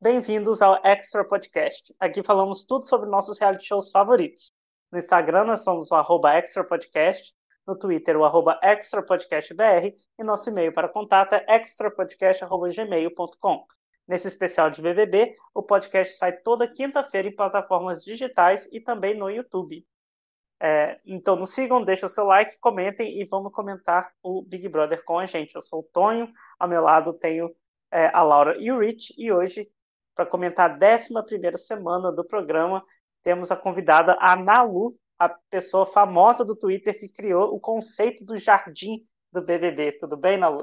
Bem-vindos ao Extra Podcast. Aqui falamos tudo sobre nossos reality shows favoritos. No Instagram nós somos o arroba Extra Podcast, no Twitter o arroba Extra Podcast BR e nosso e-mail para contato é extrapodcast.gmail.com. Nesse especial de BBB, o podcast sai toda quinta-feira em plataformas digitais e também no YouTube. É, então nos sigam, deixem o seu like, comentem e vamos comentar o Big Brother com a gente. Eu sou o Tonho, ao meu lado tenho é, a Laura e o Rich, e hoje, para comentar a 11 semana do programa, temos a convidada a Nalu, a pessoa famosa do Twitter que criou o conceito do jardim do BBB. Tudo bem, Nalu?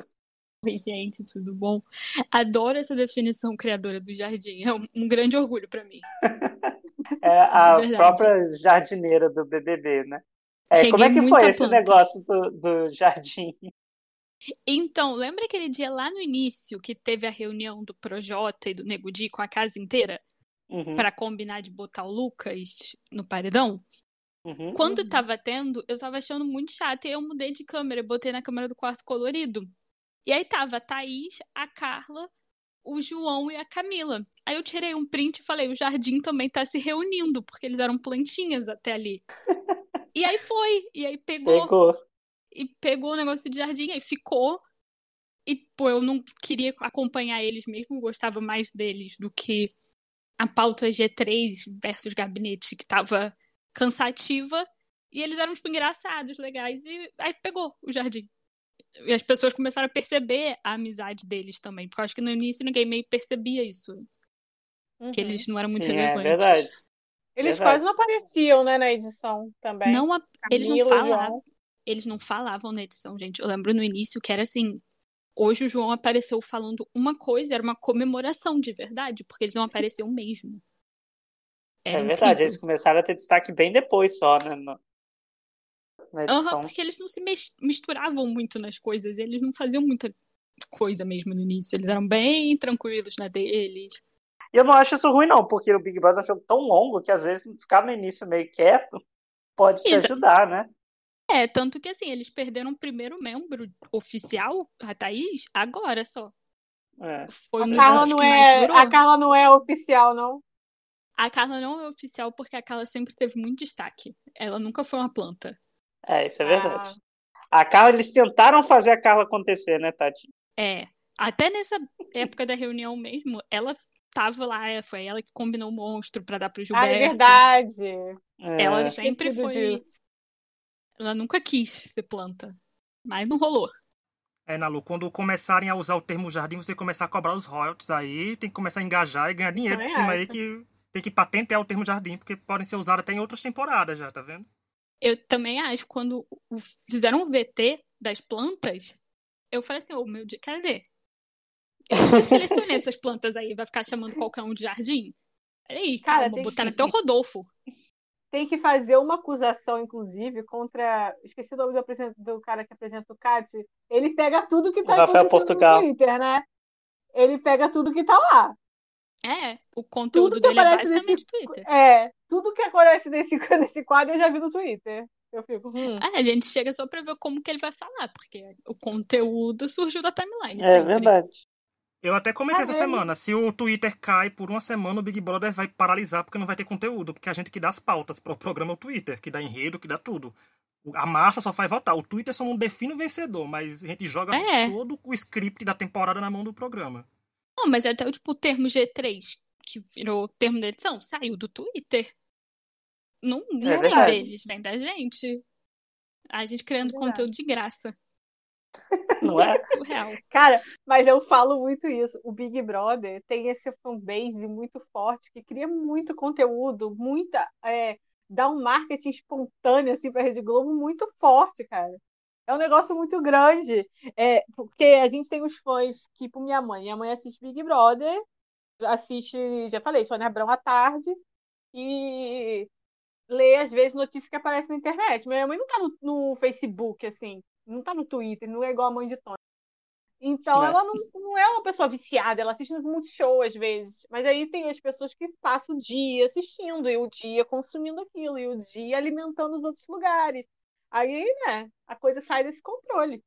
Oi, gente, tudo bom? Adoro essa definição criadora do jardim. É um, um grande orgulho para mim. é a própria jardineira do BBB, né? É, como é que foi esse planta. negócio do, do jardim? Então, lembra aquele dia lá no início que teve a reunião do Projota e do Nego Di com a casa inteira? Uhum. para combinar de botar o Lucas no paredão? Uhum. Quando uhum. tava tendo, eu tava achando muito chato. E eu mudei de câmera, botei na câmera do quarto colorido. E aí tava a Thaís, a Carla, o João e a Camila. Aí eu tirei um print e falei: o jardim também tá se reunindo, porque eles eram plantinhas até ali. e aí foi. E aí pegou. Pegou. E pegou o negócio de jardim, aí ficou. E, pô, eu não queria acompanhar eles mesmo, gostava mais deles do que a pauta G3 versus gabinete, que tava cansativa. E eles eram, tipo, engraçados, legais. E aí pegou o jardim. E as pessoas começaram a perceber a amizade deles também. Porque eu acho que no início ninguém meio percebia isso. Uhum. Que eles não eram muito Sim, é relevantes. É verdade. Eles verdade. quase não apareciam, né, na edição também. Não, a... eles não falavam. Eles não falavam na edição, gente. Eu lembro no início que era assim. Hoje o João apareceu falando uma coisa, era uma comemoração de verdade, porque eles não apareciam mesmo. Era é verdade, incrível. eles começaram a ter destaque bem depois só, né? No na edição. Uhum, porque eles não se misturavam muito nas coisas, eles não faziam muita coisa mesmo no início. Eles eram bem tranquilos na deles. E eu não acho isso ruim, não, porque o Big Brother é um jogo tão longo que às vezes ficar no início meio quieto pode te Exa ajudar, né? É, tanto que assim, eles perderam o primeiro membro oficial, a Thaís, agora só. É. Foi a, Carla não é, a Carla não é oficial, não? A Carla não é oficial porque a Carla sempre teve muito destaque. Ela nunca foi uma planta. É, isso é verdade. Ah. A Carla, eles tentaram fazer a Carla acontecer, né, Tati? É. Até nessa época da reunião mesmo, ela tava lá, é, foi ela que combinou o monstro para dar pro Gilberto. Ah, é verdade. É. Ela sempre foi. Disso. Ela nunca quis ser planta. Mas não rolou. É, Nalu, quando começarem a usar o termo jardim, você começar a cobrar os royalties aí, tem que começar a engajar e ganhar dinheiro por cima aí que tem que patentear o termo jardim, porque podem ser usados até em outras temporadas já, tá vendo? Eu também acho, quando fizeram o VT das plantas, eu falei assim, ô oh, meu Deus, cadê? Eu selecionei essas plantas aí, vai ficar chamando qualquer um de jardim? Peraí, cara, vou botar que... até o Rodolfo. Tem que fazer uma acusação, inclusive, contra. Esqueci o nome do, do cara que apresenta o CAT. Ele pega tudo que tá Rafael Portugal. no Twitter, né? Ele pega tudo que tá lá. É, o conteúdo dele é basicamente nesse, Twitter. É, tudo que aparece nesse, nesse quadro eu já vi no Twitter. Eu fico, hum. É, a gente chega só pra ver como que ele vai falar, porque o conteúdo surgiu da timeline. É sempre. verdade. Eu até comentei ah, essa é. semana, se o Twitter cai por uma semana, o Big Brother vai paralisar porque não vai ter conteúdo, porque a gente que dá as pautas para o programa é o Twitter, que dá enredo, que dá tudo. A massa só vai votar. O Twitter só não define o vencedor, mas a gente joga é. todo o script da temporada na mão do programa. Não, mas até o tipo o termo G3, que virou termo da edição, saiu do Twitter. Não, não é vem deles, vem da gente. A gente criando é conteúdo de graça. Não é? Surreal. Cara, mas eu falo muito isso. O Big Brother tem esse fanbase muito forte que cria muito conteúdo, muita. É, dá um marketing espontâneo assim pra Rede Globo muito forte, cara. É um negócio muito grande. É, porque a gente tem os fãs, tipo minha mãe. Minha mãe assiste Big Brother, assiste, já falei, Sônia Abrão à tarde, e lê, às vezes, notícias que aparecem na internet. Minha mãe não tá no, no Facebook, assim, não tá no Twitter, não é igual a mãe de Tony. Então, Sim, ela não, não é uma pessoa viciada, ela assiste muito show às vezes. Mas aí tem as pessoas que passam o dia assistindo, e o dia consumindo aquilo, e o dia alimentando os outros lugares. Aí, né, a coisa sai desse controle.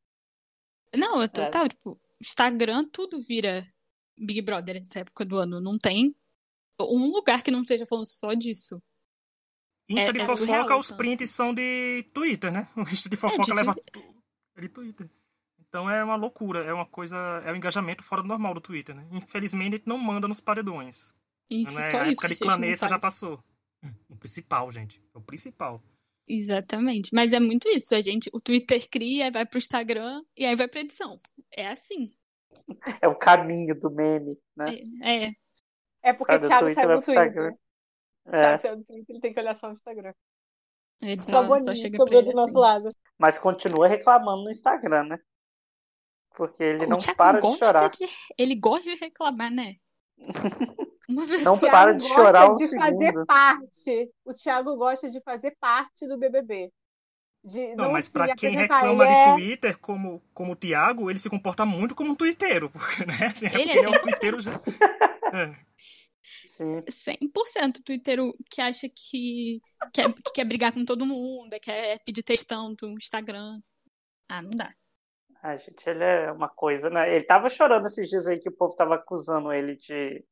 Não, é total, é. tipo, Instagram tudo vira Big Brother nessa época do ano. Não tem um lugar que não esteja falando só disso. Insta é, de é fofoca, surreal, os então, prints assim. são de Twitter, né? O Insta de é, fofoca é, de leva é de Twitter. Então é uma loucura, é uma coisa, é um engajamento fora do normal do Twitter, né? Infelizmente a gente não manda nos paredões. Isso, né? só a isso época de planeta já passou. O principal, gente, é o principal. Exatamente. Mas é muito isso. A gente, o Twitter cria, vai pro Instagram e aí vai pra edição. É assim. É o caminho do meme, né? É. É, é porque o Thiago sai do Twitter. É. Thiago Twitter, ele tem que olhar só no Instagram. Ele só, só, só chega sobrou do nosso assim. lado. Mas continua reclamando no Instagram, né? Porque ele o não Thiago para de chorar. De... Ele gosta de reclamar, né? não para de chorar um de segundo. fazer parte. O Thiago gosta de fazer parte do BBB. De não, não, mas para quem reclama de é... Twitter como, como o Thiago, ele se comporta muito como um twitteiro. Porque, né? Assim, é ele é, é um twitteiro já. É. Sim. 100% twitteiro que acha que quer, que quer brigar com todo mundo, quer pedir textão do Instagram. Ah, não dá. A gente, ele é uma coisa, né? Ele tava chorando esses dias aí que o povo tava acusando ele de,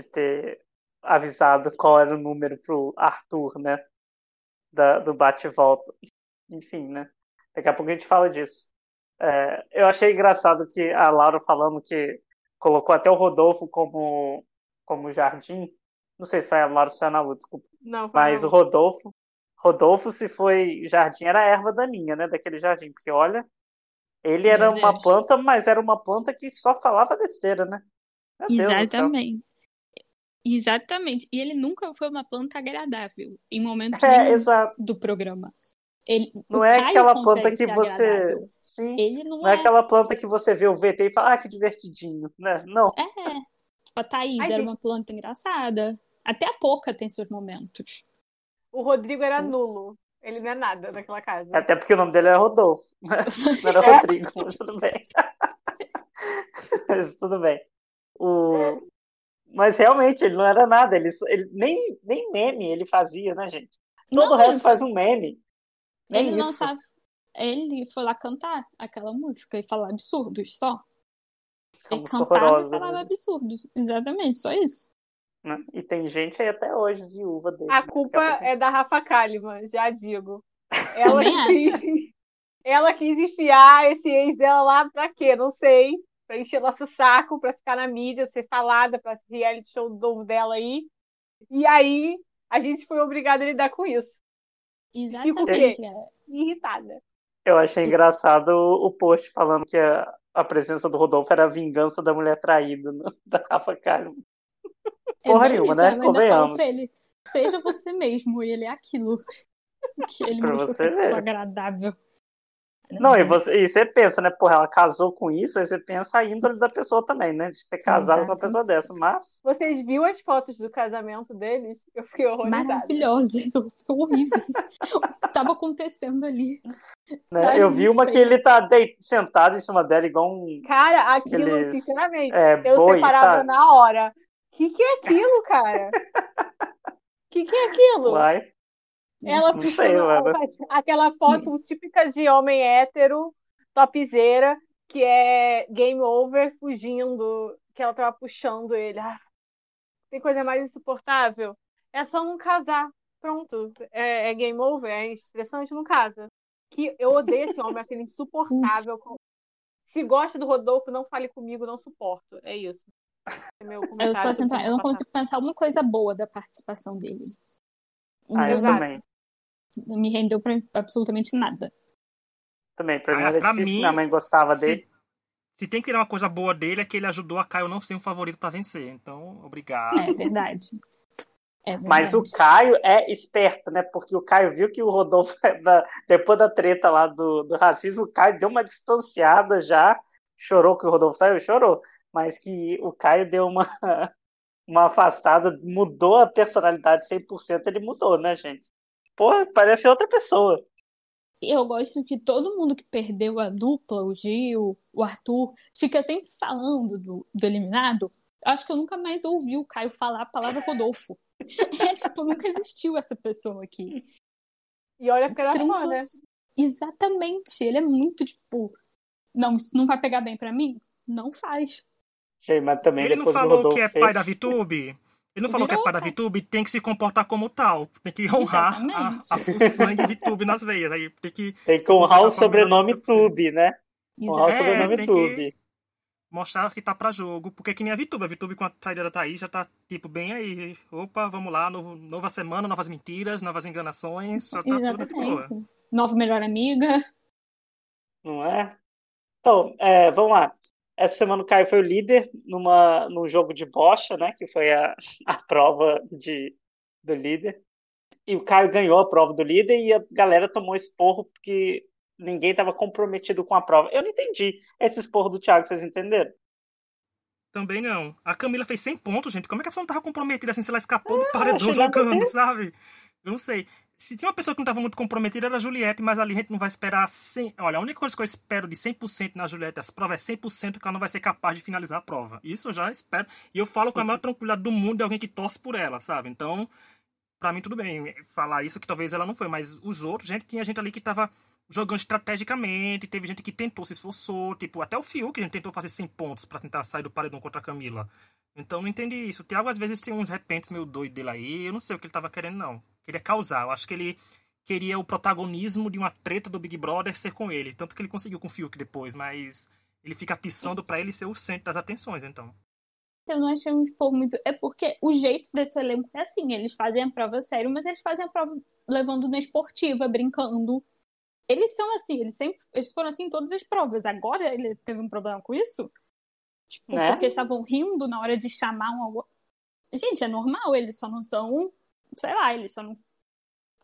de ter avisado qual era o número pro Arthur, né? Da, do bate-volta. Enfim, né? Daqui a pouco a gente fala disso. É, eu achei engraçado que a Laura falando que colocou até o Rodolfo como, como jardim. Não sei se foi a Laura ou a Lu, desculpa. Não, Mas o Rodolfo, Rodolfo, se foi jardim, era a erva daninha, né? Daquele jardim. Porque olha, ele era Meu uma Deus. planta, mas era uma planta que só falava besteira, né? Meu Exatamente. Exatamente. E ele nunca foi uma planta agradável em momento é, do programa. Ele, não é aquela planta que você. Agradável. Sim. Ele não, não é... é... aquela planta que você vê o VT e fala, ah, que divertidinho. Né? Não. É. A Thaís Ai, era gente... uma planta engraçada. Até a Pouca tem seus momentos. O Rodrigo Sim. era nulo. Ele não é nada naquela casa. Até porque o nome dele era Rodolfo. Não era é. Rodrigo, mas tudo bem. mas tudo bem. O... Mas realmente, ele não era nada. Ele, ele nem, nem meme ele fazia, né, gente? Todo não, o resto faz um meme. Nem ele isso. Sabe... Ele foi lá cantar aquela música e falar absurdos só. Ele cantava e falava né? absurdos. Exatamente, só isso. Né? E tem gente aí até hoje viúva dele. A culpa é da Rafa Kalimann, já digo. Ela quis, ela quis enfiar esse ex dela lá pra quê? Não sei. Pra encher nosso saco, pra ficar na mídia, ser falada pra reality show novo dela aí. E aí, a gente foi obrigada a lidar com isso. Exatamente. Fico é. Irritada. Eu achei engraçado o post falando que a, a presença do Rodolfo era a vingança da mulher traída no, da Rafa Kalimann. É Porra nenhuma, né? Convenhamos. Pra ele, seja você mesmo, e ele é aquilo que ele pra você ver. agradável. Não, e você, e você pensa, né? Porra, ela casou com isso, aí você pensa a índole da pessoa também, né? De ter casado Exato. com uma pessoa dessa, mas... Vocês viram as fotos do casamento deles? Eu fiquei horrorizada. Maravilhosas, são horríveis. o que estava acontecendo ali? Né? Eu vi uma que ele tá de... sentado em cima dela, igual um... Cara, aquilo, Aqueles... sinceramente, é, eu boi, separava sabe? na hora que, que é aquilo, cara? que, que é aquilo? Uai. Ela puxando aquela foto típica de homem hétero, topzeira, que é game over, fugindo, que ela tava puxando ele. Ah, tem coisa mais insuportável? É só não casar. Pronto. É, é game over, é estressante, não casa. Que eu odeio esse homem, acho ele insuportável. Se gosta do Rodolfo, não fale comigo, não suporto. É isso. Eu, sou central, eu não consigo pensar uma coisa boa da participação dele. Ah, eu também. Não me rendeu pra absolutamente nada. Também, pra mim ah, era difícil, mim, minha mãe gostava se, dele. Se tem que tirar uma coisa boa dele, é que ele ajudou a Caio não ser um favorito para vencer. Então, obrigado. É verdade. É Mas o Caio é esperto, né? Porque o Caio viu que o Rodolfo, depois da treta lá do, do racismo, o Caio deu uma distanciada já. Chorou que o Rodolfo saiu? Chorou mas que o Caio deu uma, uma afastada, mudou a personalidade 100%, ele mudou, né, gente? Porra, parece outra pessoa. Eu gosto que todo mundo que perdeu a dupla, o Gil, o Arthur, fica sempre falando do, do eliminado. Acho que eu nunca mais ouvi o Caio falar a palavra Rodolfo. é, tipo, nunca existiu essa pessoa aqui. E olha que era fã, né? Exatamente. Ele é muito, tipo, não, isso não vai pegar bem para mim? Não faz. mas também Ele não falou que é fez... pai da VTube? Ele não falou Virou, que é pai da VTube? Tem que se comportar como tal. Tem que honrar a, a, o sangue VTube nas veias. Aí tem que, tem que honrar o sobrenome Tube, né? Honrar o sobrenome Tube mostrar que tá pra jogo. Porque que nem a VTube. A VTube com a saída da Thaís já tá, tipo, bem aí. Opa, vamos lá, novo, nova semana, novas mentiras, novas enganações. Já tá Exatamente. tudo de boa. Nova melhor amiga. Não é? Então, é, vamos lá. Essa semana o Caio foi o líder numa, num jogo de bocha, né? Que foi a, a prova de, do líder. E o Caio ganhou a prova do líder e a galera tomou esporro porque ninguém estava comprometido com a prova. Eu não entendi esse esporro do Thiago, vocês entenderam? Também não. A Camila fez 100 pontos, gente. Como é que a pessoa não tava comprometida assim se ela escapou do ah, paredão jogando, sabe? Eu não sei. Se tinha uma pessoa que não estava muito comprometida era a Juliette, mas ali a gente não vai esperar 100... Olha, a única coisa que eu espero de 100% na Juliette, as provas é 100% que ela não vai ser capaz de finalizar a prova. Isso eu já espero. E eu falo com a maior tranquilidade do mundo de alguém que torce por ela, sabe? Então, para mim tudo bem falar isso que talvez ela não foi, mas os outros, gente, tinha gente ali que tava jogando estrategicamente, teve gente que tentou, se esforçou, tipo, até o Fiuk a gente tentou fazer 100 pontos para tentar sair do paredão contra a Camila. Então não entendi isso. O Thiago às vezes tem uns repentes meio doido dele aí, eu não sei o que ele tava querendo não. Queria causar, eu acho que ele queria o protagonismo de uma treta do Big Brother ser com ele, tanto que ele conseguiu com o Fiuk depois, mas ele fica atiçando para ele ser o centro das atenções, então. Eu não achei um expor muito. É porque o jeito desse elenco é assim: eles fazem a prova sério, mas eles fazem a prova levando na esportiva, brincando. Eles são assim, eles sempre eles foram assim em todas as provas. Agora ele teve um problema com isso? Tipo, né? porque eles estavam rindo na hora de chamar um. Gente, é normal, eles só não são. Sei lá, eles só não.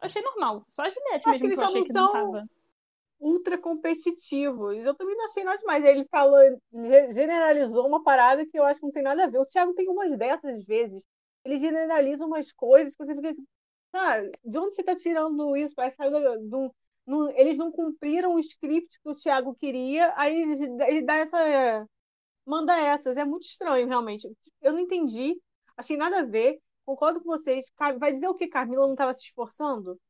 achei normal. Só a Juliette mesmo que, que eu achei que não tava. Ultra competitivos. Eu também não achei nada demais. Ele falou, generalizou uma parada que eu acho que não tem nada a ver. O Thiago tem umas dessas vezes. Ele generaliza umas coisas que você fica. Cara, de onde você tá tirando isso? Parece sair do, eles não cumpriram o script que o Thiago queria, aí ele dá essa. manda essas. É muito estranho, realmente. Eu não entendi, achei nada a ver. Concordo com vocês. Vai dizer o que Carmila não estava se esforçando?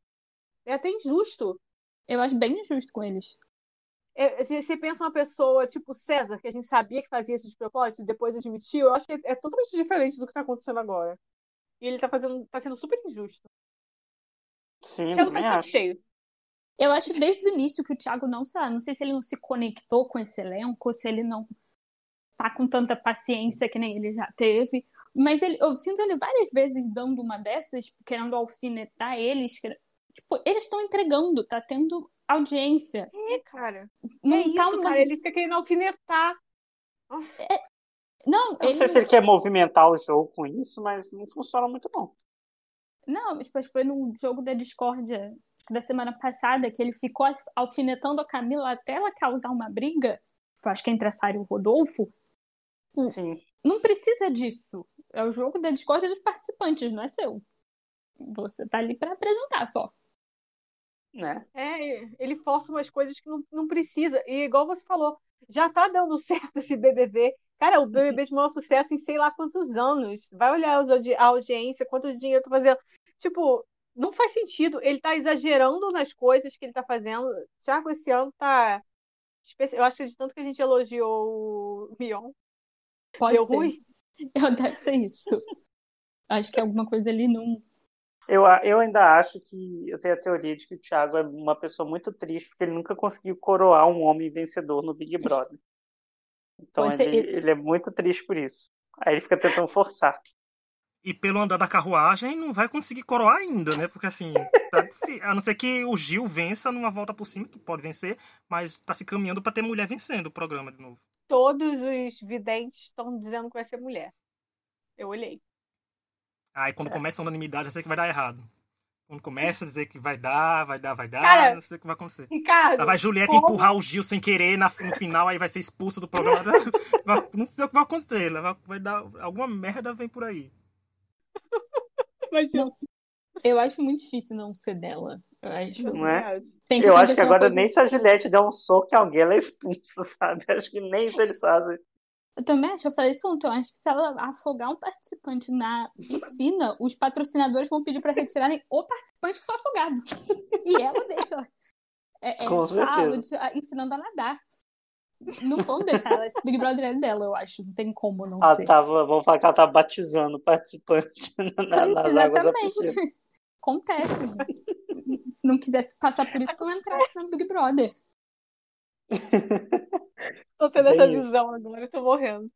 É até injusto. Eu acho bem injusto com eles. É, se você pensa uma pessoa tipo César, que a gente sabia que fazia isso de propósito e depois admitiu, eu acho que é, é totalmente diferente do que está acontecendo agora. E ele está fazendo, tá sendo super injusto. Sim, Thiago tá de cheio. Eu acho desde o início que o Thiago não, sei lá, não sei se ele não se conectou com esse elenco, se ele não tá com tanta paciência que nem ele já teve. Mas ele, eu sinto ele várias vezes dando uma dessas, querendo alfinetar eles. Tipo, eles estão entregando, tá tendo audiência. É, cara. Não é tá isso, uma... cara. Ele fica querendo alfinetar. É... Não, eu não sei se ele quer movimentar o jogo com isso, mas não funciona muito bom. Não, mas foi no jogo da discórdia da semana passada, que ele ficou alfinetando a Camila até ela causar uma briga, acho que entre a Sara e o Rodolfo. Sim. Não precisa disso. É o jogo da discórdia dos participantes, não é seu. Você tá ali para apresentar só. Né? É, ele força umas coisas que não, não precisa. E igual você falou, já tá dando certo esse BBB. Cara, o BBB de maior sucesso em sei lá quantos anos. Vai olhar a audiência, quanto dinheiro tá fazendo. Tipo, não faz sentido. Ele tá exagerando nas coisas que ele tá fazendo. Thiago esse ano tá. Eu acho que de tanto que a gente elogiou o Mion. Pode deu ser. ruim. Eu, deve ser isso. acho que alguma coisa ali não. Eu, eu ainda acho que eu tenho a teoria de que o Thiago é uma pessoa muito triste porque ele nunca conseguiu coroar um homem vencedor no Big Brother. Então ele, ele é muito triste por isso. Aí ele fica tentando forçar e pelo andar da carruagem não vai conseguir coroar ainda, né? Porque assim, tá, a não ser que o Gil vença numa volta por cima, que pode vencer, mas tá se caminhando para ter mulher vencendo o programa de novo. Todos os videntes estão dizendo que vai ser mulher. Eu olhei. Aí quando é. começa a unanimidade, já sei que vai dar errado. Quando começa a dizer que vai dar, vai dar, vai dar, Cara, não sei o que vai acontecer. Ricardo. vai Julieta como... empurrar o Gil sem querer na, no final, aí vai ser expulso do programa. não sei o que vai acontecer. Vai, vai dar. Alguma merda vem por aí. Não, eu acho muito difícil não ser dela. Eu acho. Não é? eu acho que agora nem se a Juliette der um soco em alguém, ela é expulsa, sabe? Acho que nem isso eles fazem. Eu também acho, eu falei isso ontem, eu acho que se ela afogar um participante na piscina, os patrocinadores vão pedir para retirarem o participante que foi afogado. E ela deixa. É, é, Com certeza. ensinando a nadar. Não vão deixar ela. Esse Big Brother é dela, eu acho. Não tem como não ela ser. Tava, vamos falar que ela tava batizando o participante na, nas Exatamente. Acontece. Se não quisesse passar por isso, não entrasse no Big Brother. tô tendo Bem essa isso. visão agora, tô morrendo.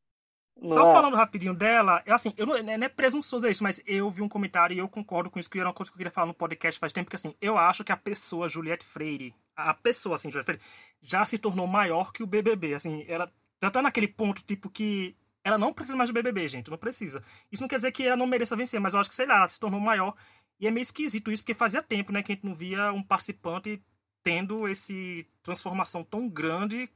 Só é. falando rapidinho dela, eu, assim, eu não, não é presunçoso isso, mas eu vi um comentário e eu concordo com isso, que era uma coisa que eu queria falar no podcast faz tempo, que assim, eu acho que a pessoa Juliette Freire, a pessoa, assim, Juliette Freire, já se tornou maior que o BBB, assim, ela já tá naquele ponto, tipo, que ela não precisa mais do BBB, gente, não precisa. Isso não quer dizer que ela não mereça vencer, mas eu acho que, sei lá, ela se tornou maior, e é meio esquisito isso, porque fazia tempo, né, que a gente não via um participante tendo esse transformação tão grande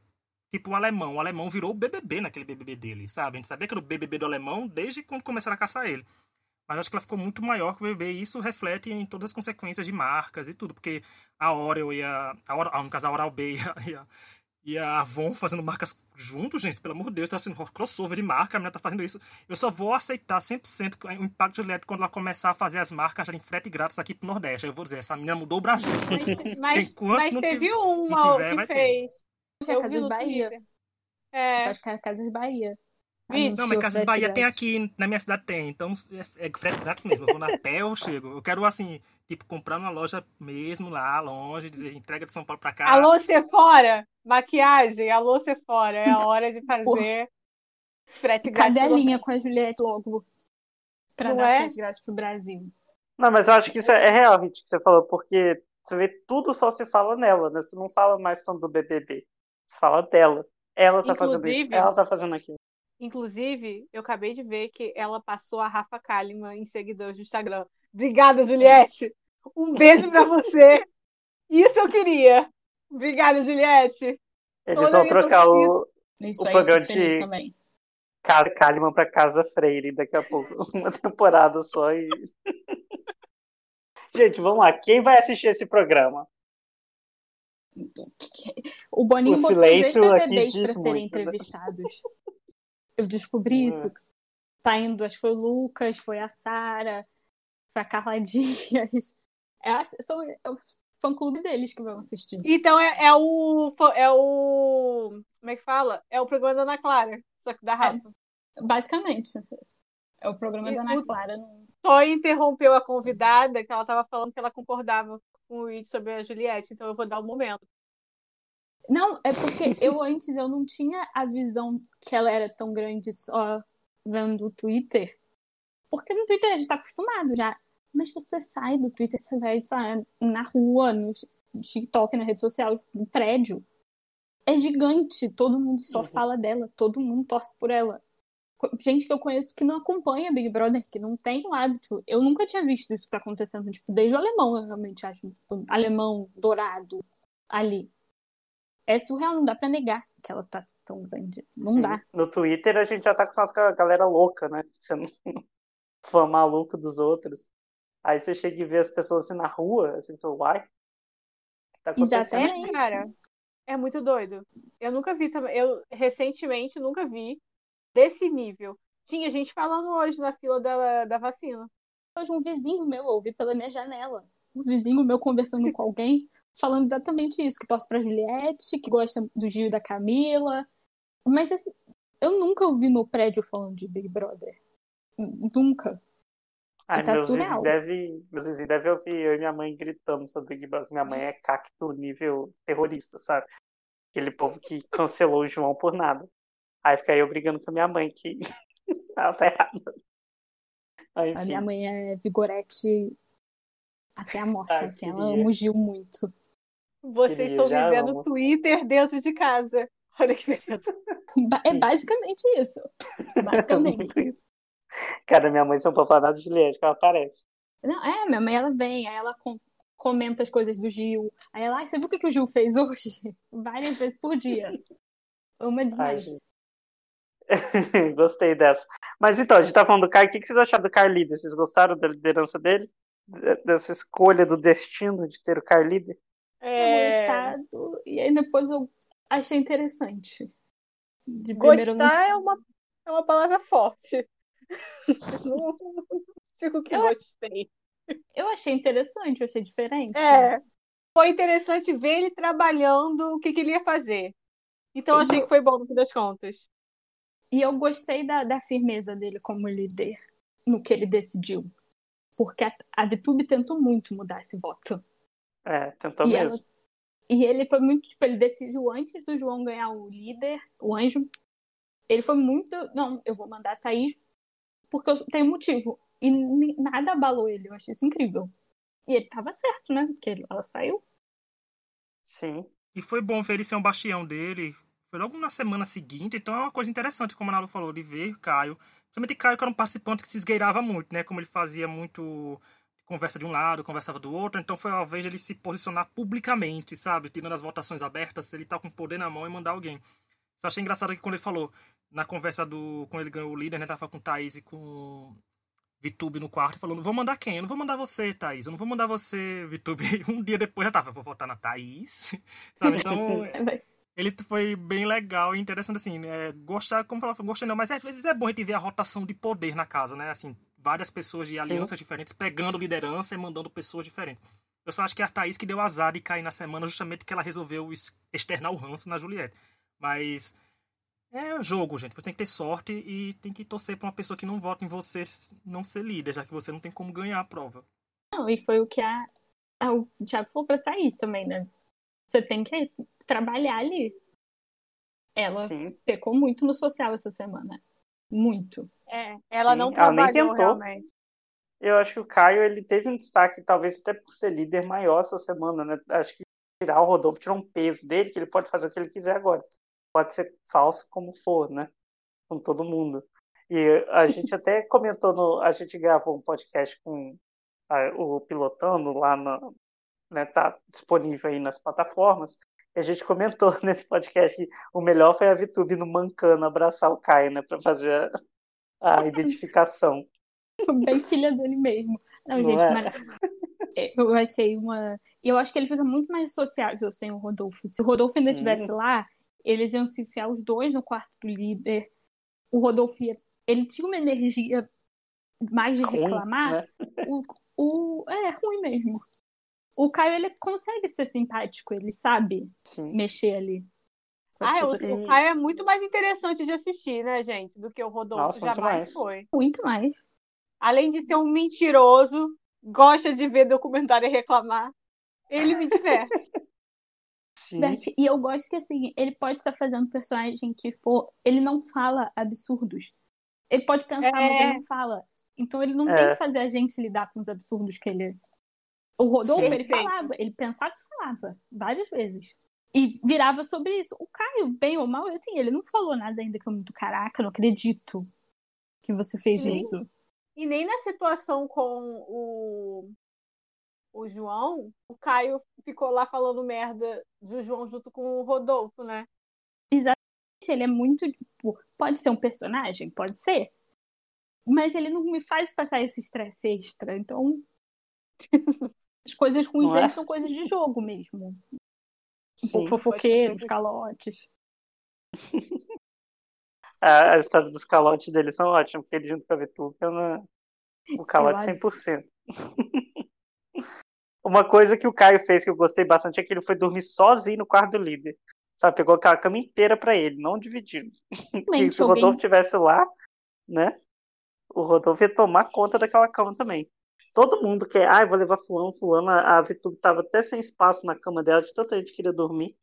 Tipo o alemão. O alemão virou o BBB naquele BBB dele, sabe? A gente sabia que era o BBB do alemão desde quando começaram a caçar ele. Mas acho que ela ficou muito maior que o BBB e isso reflete em todas as consequências de marcas e tudo. Porque a Oreo e a... a Oral, no caso, a Oral B e a Avon fazendo marcas juntos, gente. Pelo amor de Deus, tá sendo crossover de marca. A menina tá fazendo isso. Eu só vou aceitar 100% o impacto de LED quando ela começar a fazer as marcas em frete grátis aqui pro Nordeste. Aí eu vou dizer, essa menina mudou o Brasil. Mas, mas, mas teve uma que fez. Ter. Acho que é Casas Bahia. É. Acho que é Casas Bahia. Não, mas Casas Bahia tem aqui, na minha cidade tem, então é, é frete grátis mesmo. Eu vou na pé ou chego. Eu quero, assim, tipo, comprar numa loja mesmo lá, longe, dizer entrega de São Paulo pra cá. Alô, fora Maquiagem, alô, fora É a hora de fazer frete grátis. Cadê a linha com a Juliette logo? Pra Não dar é? frete grátis pro Brasil. Não, mas eu acho que isso é, é real, Rit, que você falou, porque você vê tudo só se fala nela, né? Você não fala mais tanto do BBB. Você fala dela. Ela tá inclusive, fazendo isso, ela tá fazendo aquilo. Inclusive, eu acabei de ver que ela passou a Rafa Kalimann em seguidores do Instagram. Obrigada, Juliette! Um beijo pra você! Isso eu queria! Obrigada, Juliette! Eles vão trocar o, o programa de também. Casa Kalimann pra Casa Freire daqui a pouco. Uma temporada só e. Gente, vamos lá. Quem vai assistir esse programa? O Boninho o botou dois BBBs para serem né? entrevistados. Eu descobri isso. Tá indo, acho que foi o Lucas, foi a Sara, foi a Carla Dias. É, são, é o fã-clube deles que vão assistir. Então é, é, o. É o. Como é que fala? É o programa da Ana Clara, só que da é, Rafa. É, basicamente. É o programa e da Ana Clara. No... Só interrompeu a convidada, que ela estava falando que ela concordava com o vídeo sobre a Juliette, então eu vou dar um momento. Não, é porque eu antes eu não tinha a visão que ela era tão grande só vendo o Twitter. Porque no Twitter a gente tá acostumado já. Mas você sai do Twitter, você vai sabe, na rua, no TikTok, na rede social, no prédio. É gigante, todo mundo só uhum. fala dela, todo mundo torce por ela. Gente que eu conheço que não acompanha Big Brother, que não tem o hábito. Eu nunca tinha visto isso que tá acontecendo, tipo, desde o alemão, eu realmente acho. Tipo, alemão dourado ali é surreal, não dá pra negar que ela tá tão grande. Não Sim. dá. No Twitter a gente já tá acostumado com a galera louca, né? Sendo fã maluco dos outros. Aí você chega e vê as pessoas assim na rua, assim, tu, uai. Tá acontecendo? Exatamente. Cara, é muito doido. Eu nunca vi também. Eu recentemente nunca vi desse nível. Tinha gente falando hoje na fila da, da vacina. Hoje um vizinho meu ouvi pela minha janela. Um vizinho meu conversando com alguém falando exatamente isso, que torce pra Juliette, que gosta do Gil e da Camila. Mas assim, eu nunca ouvi no prédio falando de Big Brother. Nunca. Ai, tá meus, surreal. Deve, meus vizinhos devem ouvir eu e minha mãe gritando sobre Big Brother. Minha mãe é cacto nível terrorista, sabe? Aquele povo que cancelou o João por nada. Aí fica eu brigando com a minha mãe que ela tá errada. A minha mãe é vigorete até a morte, ah, assim, ela ama o Gil muito. Vocês estão vivendo amo. Twitter dentro de casa. Olha que beleza. É basicamente isso. Basicamente. é isso. Cara, minha mãe são papanadas de Juliette, que ela aparece. Não, é, minha mãe ela vem, aí ela com, comenta as coisas do Gil. Aí ela, ah, você viu o que, que o Gil fez hoje? Várias vezes por dia. Uma demais. Ai, Gostei dessa. Mas então, a gente tá falando do Caio. O que, que vocês acharam do Carlida? Vocês gostaram da liderança dele? Dessa escolha do destino de ter o Caio líder? É... estado, e aí depois eu achei interessante. De Gostar é, uma, é uma palavra forte. Não fico que eu, gostei. Eu achei interessante, eu achei diferente. É. Foi interessante ver ele trabalhando o que, que ele ia fazer. Então achei que foi bom no fim das contas. E eu gostei da, da firmeza dele como líder no que ele decidiu. Porque a, a VTube tentou muito mudar esse voto. É, tentou e mesmo. Ela, e ele foi muito, tipo, ele decidiu antes do João ganhar o líder, o anjo. Ele foi muito. Não, eu vou mandar a Thaís porque eu tenho motivo. E nada abalou ele, eu achei isso incrível. E ele tava certo, né? Porque ela saiu. Sim. E foi bom ver ele ser um bastião dele. Foi logo na semana seguinte, então é uma coisa interessante, como a Nalu falou, de ver Caio. Principalmente Caio, que era um participante que se esgueirava muito, né? Como ele fazia muito conversa de um lado, conversava do outro, então foi a vez de ele se posicionar publicamente, sabe? Tirando as votações abertas, ele tá com poder na mão e mandar alguém. Só achei engraçado que quando ele falou, na conversa do. Quando ele ganhou o líder, né? Tava com o Thaís e com Vitube no quarto, falou: não vou mandar quem? Eu não vou mandar você, Thaís. Eu não vou mandar você, Vitube. Um dia depois já tava, vou votar na Thaís. Sabe? Então. ele foi bem legal e interessante, assim, é, gostar, como falar, gostei não, mas às vezes é bom a gente ver a rotação de poder na casa, né? Assim, várias pessoas de alianças Sim. diferentes pegando liderança e mandando pessoas diferentes. Eu só acho que é a Thaís que deu azar de cair na semana justamente que ela resolveu externar o ranço na Juliette. Mas é jogo, gente. Você tem que ter sorte e tem que torcer pra uma pessoa que não vota em você não ser líder, já que você não tem como ganhar a prova. Não, e foi o que a, a o Thiago falou pra Thaís também, né? Você tem que trabalhar ali. Ela Sim. pecou muito no social essa semana. Muito. É, ela Sim, não trabalhou ela nem tentou. realmente. Eu acho que o Caio ele teve um destaque, talvez até por ser líder maior essa semana, né? Acho que tirar o Rodolfo tirou um peso dele, que ele pode fazer o que ele quiser agora. Pode ser falso como for, né? Com todo mundo. E a gente até comentou no. A gente gravou um podcast com a, o Pilotando lá no. Né, tá disponível aí nas plataformas. A gente comentou nesse podcast que o melhor foi a VTube no Mancano abraçar o Caio, né? Pra fazer a, a identificação. Bem filha dele mesmo. Não, Não gente, é? mas eu achei uma. Eu acho que ele fica muito mais sociável sem o Rodolfo. Se o Rodolfo ainda estivesse lá, eles iam se enfiar os dois no quarto do líder. O Rodolfo ia... ele tinha uma energia mais de reclamar. Ruim, né? o, o, é ruim mesmo. O Caio ele consegue ser simpático, ele sabe Sim. mexer ali. Ah, o, o Caio é muito mais interessante de assistir, né, gente, do que o Rodolfo Nossa, jamais foi. Muito mais. Além de ser um mentiroso, gosta de ver documentário e reclamar, ele me diverte. Bert, e eu gosto que assim, ele pode estar fazendo personagem que for. Ele não fala absurdos. Ele pode pensar, é... mas ele é. não fala. Então ele não é. tem que fazer a gente lidar com os absurdos que ele. O Rodolfo, ele falava, ele pensava e falava, várias vezes. E virava sobre isso. O Caio, bem ou mal, assim, ele não falou nada ainda que foi muito caraca, não acredito que você fez sim. isso. E nem na situação com o o João, o Caio ficou lá falando merda do João junto com o Rodolfo, né? Exatamente. Ele é muito. Tipo, pode ser um personagem? Pode ser. Mas ele não me faz passar esse estresse extra. Então. As coisas com os é? são coisas de jogo mesmo. Um pouco fofoqueiro, os calotes. a, a história dos calotes dele são ótimas, porque ele junto com a Vituca, o calote 100%. Uma coisa que o Caio fez que eu gostei bastante é que ele foi dormir sozinho no quarto do líder. Sabe, pegou aquela cama inteira para ele, não dividindo. Porque se o Rodolfo tivesse lá, né? O Rodolfo ia tomar conta daquela cama também. Todo mundo quer, ah, vou levar fulano, fulano. A Vitube tava até sem espaço na cama dela, de tanta gente queria dormir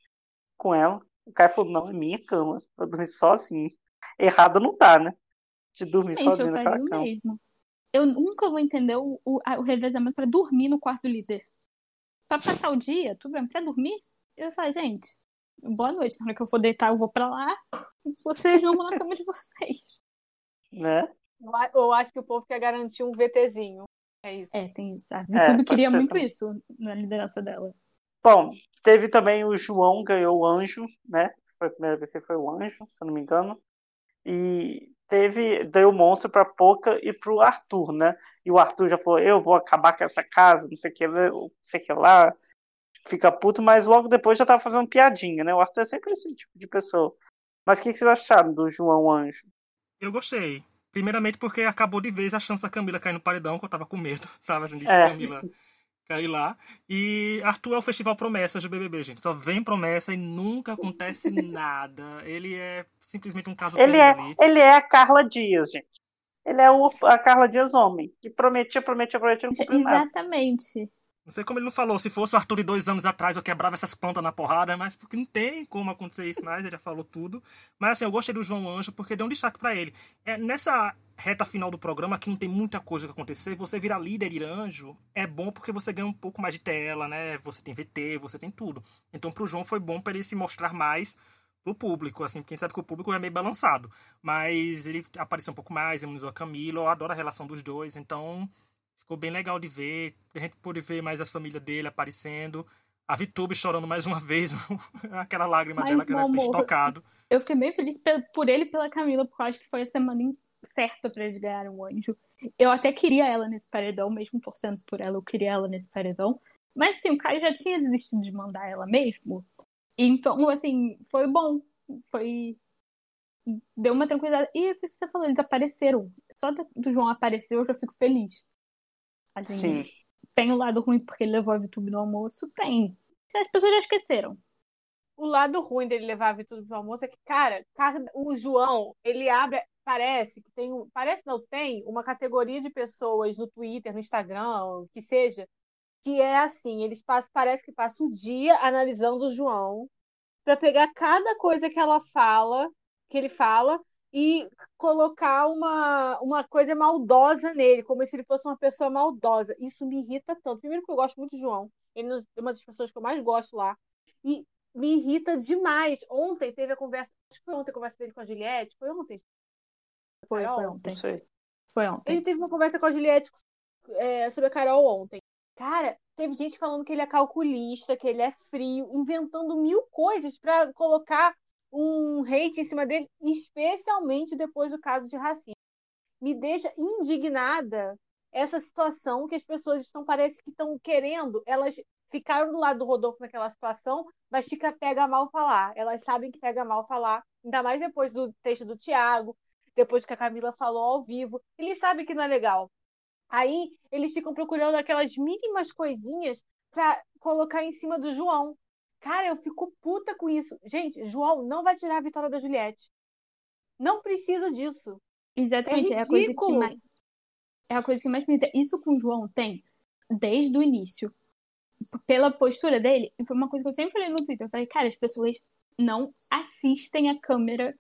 com ela. O Caio falou, não, é minha cama. Eu dormir sozinho. Errado não tá, né? De dormir gente, sozinho naquela cama. Mesmo. Eu nunca vou entender o, o, o revezamento para dormir no quarto do líder pra passar o dia, tudo bem, pra dormir, eu falo, gente, boa noite. Na hora que eu for deitar, eu vou pra lá. Vocês vão na cama de vocês. Né? Eu acho que o povo quer garantir um VTzinho. É isso. É, tem isso. A Vitube é, queria muito também. isso na liderança dela. Bom, teve também o João ganhou o anjo, né? Foi a primeira vez que foi o anjo, se eu não me engano. E teve deu o monstro para Poca e para o Arthur, né? E o Arthur já falou: eu vou acabar com essa casa, não sei o que, não sei o que lá. Fica puto, mas logo depois já tava fazendo piadinha, né? O Arthur é sempre esse tipo de pessoa. Mas o que, que vocês acharam do João Anjo? Eu gostei. Primeiramente porque acabou de vez a chance da Camila cair no paredão, que eu tava com medo, sabe? Assim, de é. Camila cair lá. E Arthur é o festival promessas do BBB, gente. Só vem promessa e nunca acontece nada. Ele é simplesmente um caso ele é, ali. Ele é a Carla Dias, gente. Ele é o, a Carla Dias homem, que prometia, prometia, prometia, não Exatamente. Não sei como ele não falou. Se fosse o Arthur de dois anos atrás, eu quebrava essas plantas na porrada, mas porque não tem como acontecer isso mais, ele já falou tudo. Mas assim, eu gostei do João Anjo porque deu um destaque para ele. É, nessa reta final do programa, que não tem muita coisa que acontecer, você virar líder e anjo é bom porque você ganha um pouco mais de tela, né? Você tem VT, você tem tudo. Então pro João foi bom para ele se mostrar mais pro público, assim, quem sabe que o público é meio balançado. Mas ele apareceu um pouco mais, imunizou a Camila, eu adoro a relação dos dois, então ficou bem legal de ver. A gente pôde ver mais as famílias dele aparecendo. A Vitube chorando mais uma vez, aquela lágrima mais dela que era estocado. Eu fiquei bem feliz por ele e pela Camila, porque eu acho que foi a semana certa para eles ganharem o anjo. Eu até queria ela nesse paredão, mesmo torcendo por ela, eu queria ela nesse paredão. Mas assim, o Caio já tinha desistido de mandar ela mesmo. Então, assim, foi bom. Foi. Deu uma tranquilidade. E o que você falou, eles apareceram. Só do João aparecer, eu já fico feliz. Assim, Sim. Tem o lado ruim porque ele levou a VTube no almoço? Tem. As pessoas já esqueceram. O lado ruim dele levar a VTube no almoço é que, cara, o João, ele abre. Parece que tem. Parece não, tem uma categoria de pessoas no Twitter, no Instagram, que seja, que é assim, eles passam, parece que passa o dia analisando o João para pegar cada coisa que ela fala, que ele fala e colocar uma, uma coisa maldosa nele, como se ele fosse uma pessoa maldosa. Isso me irrita tanto. Primeiro que eu gosto muito do João, ele é uma das pessoas que eu mais gosto lá. E me irrita demais. Ontem teve a conversa, acho que foi ontem a conversa dele com a Juliette, foi ontem? Foi, foi ontem. Foi ontem. Ele teve uma conversa com a Juliette é, sobre a Carol ontem. Cara, teve gente falando que ele é calculista, que ele é frio, inventando mil coisas para colocar um hate em cima dele, especialmente depois do caso de racismo. Me deixa indignada essa situação que as pessoas estão, parece que estão querendo, elas ficaram do lado do Rodolfo naquela situação, mas fica pega mal falar. Elas sabem que pega mal falar, ainda mais depois do texto do Tiago, depois que a Camila falou ao vivo. Eles sabem que não é legal. Aí eles ficam procurando aquelas mínimas coisinhas para colocar em cima do João. Cara, eu fico puta com isso. Gente, João não vai tirar a vitória da Juliette. Não precisa disso. Exatamente, é, é a coisa que mais. É a coisa que mais me Isso com o João tem desde o início. Pela postura dele, foi uma coisa que eu sempre falei no Twitter. Eu falei, cara, as pessoas não assistem a câmera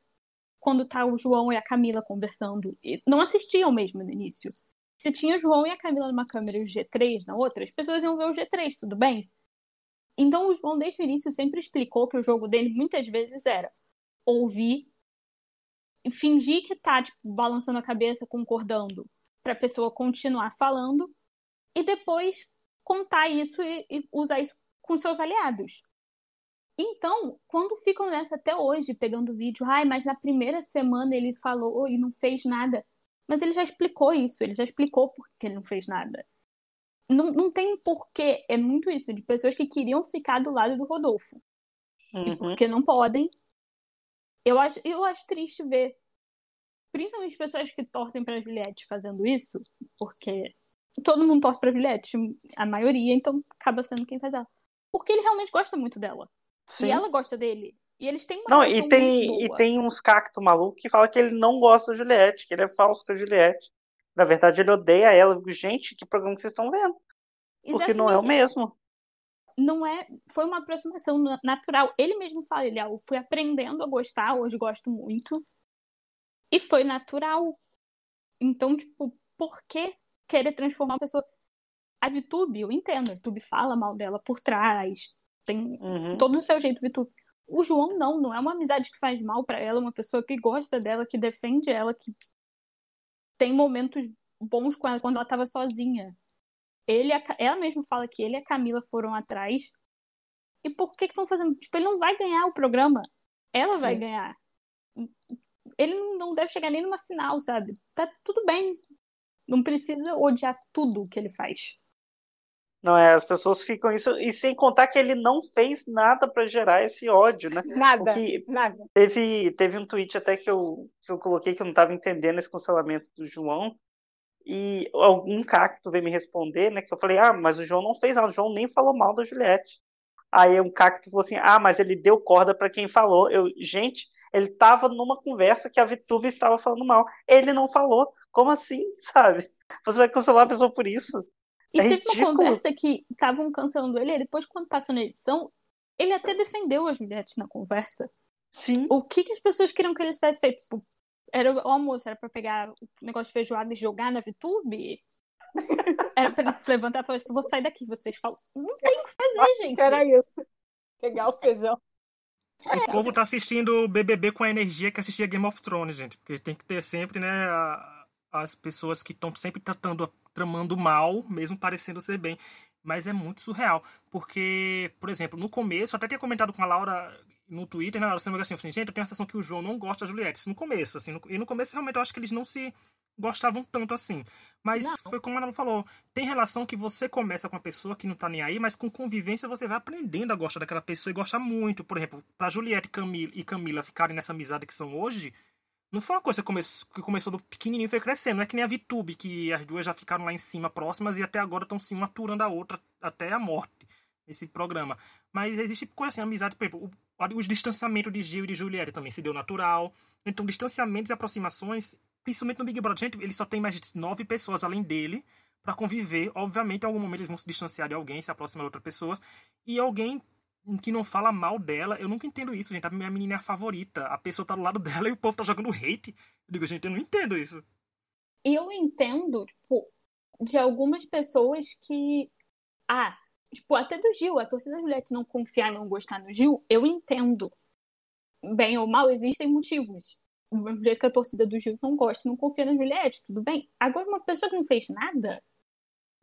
quando tá o João e a Camila conversando. E não assistiam mesmo no início. Se tinha o João e a Camila numa câmera e o G3 na outra, as pessoas iam ver o G3, tudo bem? Então o João, desde o início, sempre explicou que o jogo dele muitas vezes era ouvir, fingir que tá, tipo, balançando a cabeça, concordando, pra pessoa continuar falando, e depois contar isso e, e usar isso com seus aliados. Então, quando ficam nessa até hoje, pegando vídeo, ai, mas na primeira semana ele falou e não fez nada. Mas ele já explicou isso, ele já explicou por que ele não fez nada. Não, não tem porquê, é muito isso, de pessoas que queriam ficar do lado do Rodolfo. Uhum. E porque não podem. Eu acho, eu acho triste ver, principalmente pessoas que torcem pra Juliette fazendo isso, porque todo mundo torce pra Juliette, a maioria, então acaba sendo quem faz ela. Porque ele realmente gosta muito dela. Sim. E ela gosta dele. E eles têm uma Não, e tem, e tem uns cactos malucos que falam que ele não gosta da Juliette, que ele é falso com a Juliette. Na verdade, ele odeia ela. Digo, gente, que programa que vocês estão vendo? Exatamente. Porque não é o mesmo. Não é. Foi uma aproximação natural. Ele mesmo fala, ele, ah, eu fui aprendendo a gostar, hoje gosto muito. E foi natural. Então, tipo, por que querer transformar uma pessoa. A VTube, eu entendo, a VTube fala mal dela por trás, tem uhum. todo o seu jeito VTube. O João não, não é uma amizade que faz mal para ela, é uma pessoa que gosta dela, que defende ela, que tem momentos bons com ela quando ela tava sozinha. Ele, ela mesma fala que ele e a Camila foram atrás. E por que estão fazendo? Tipo, ele não vai ganhar o programa. Ela Sim. vai ganhar. Ele não deve chegar nem numa final, sabe? Tá tudo bem. Não precisa odiar tudo que ele faz. Não é, as pessoas ficam isso e sem contar que ele não fez nada para gerar esse ódio, né? Nada, nada. Teve, teve um tweet até que eu, que eu coloquei que eu não estava entendendo esse cancelamento do João, E algum cacto veio me responder, né? Que eu falei, ah, mas o João não fez nada, o João nem falou mal da Juliette. Aí um cacto falou assim, ah, mas ele deu corda para quem falou. Eu, gente, ele estava numa conversa que a Vitube estava falando mal. Ele não falou. Como assim, sabe? Você vai cancelar a pessoa por isso? E é teve ridículo. uma conversa que estavam cancelando ele, e depois, quando passou na edição, ele até defendeu a Juliette na conversa. Sim. O que, que as pessoas queriam que ele tivesse feito? Tipo, era o almoço, era pra pegar o negócio de feijoada e jogar na VTube? Era pra ele se levantar e falar assim, vou sair daqui, vocês falam. Não tem o que fazer, gente. Era isso. Pegar o feijão. O povo tá assistindo o BBB com a energia que assistia Game of Thrones, gente. Porque tem que ter sempre, né, a, as pessoas que estão sempre tratando, tramando mal, mesmo parecendo ser bem. Mas é muito surreal. Porque, por exemplo, no começo, até tinha comentado com a Laura no Twitter, né, Laura, você assim, assim, gente, eu tenho a sensação que o João não gosta da Juliette. Isso no começo, assim. No, e no começo, realmente, eu acho que eles não se gostavam tanto assim. Mas não. foi como a Ana falou, tem relação que você começa com uma pessoa que não tá nem aí, mas com convivência você vai aprendendo a gostar daquela pessoa e gostar muito. Por exemplo, pra Juliette Camila, e Camila ficarem nessa amizade que são hoje, não foi uma coisa que começou, que começou do pequenininho e foi crescendo. Não é que nem a VTube, que as duas já ficaram lá em cima próximas e até agora estão se maturando a outra até a morte. Esse programa. Mas existe coisa assim, amizade, por exemplo, o, o distanciamento de Gil e de Juliette também se deu natural. Então, distanciamentos e aproximações principalmente no Big Brother, gente, ele só tem mais de nove pessoas além dele para conviver. Obviamente, em algum momento eles vão se distanciar de alguém, se aproximar de outras pessoas. E alguém que não fala mal dela, eu nunca entendo isso, gente. A minha menina é a favorita. A pessoa tá do lado dela e o povo tá jogando hate. Eu digo, gente, eu não entendo isso. Eu entendo, tipo, de algumas pessoas que. Ah, tipo, até do Gil, a torcida da Juliette não confiar, não gostar do Gil, eu entendo. Bem ou mal, existem motivos do mesmo jeito que a torcida do Gil não gosta, não confia na Juliette, tudo bem. Agora, uma pessoa que não fez nada,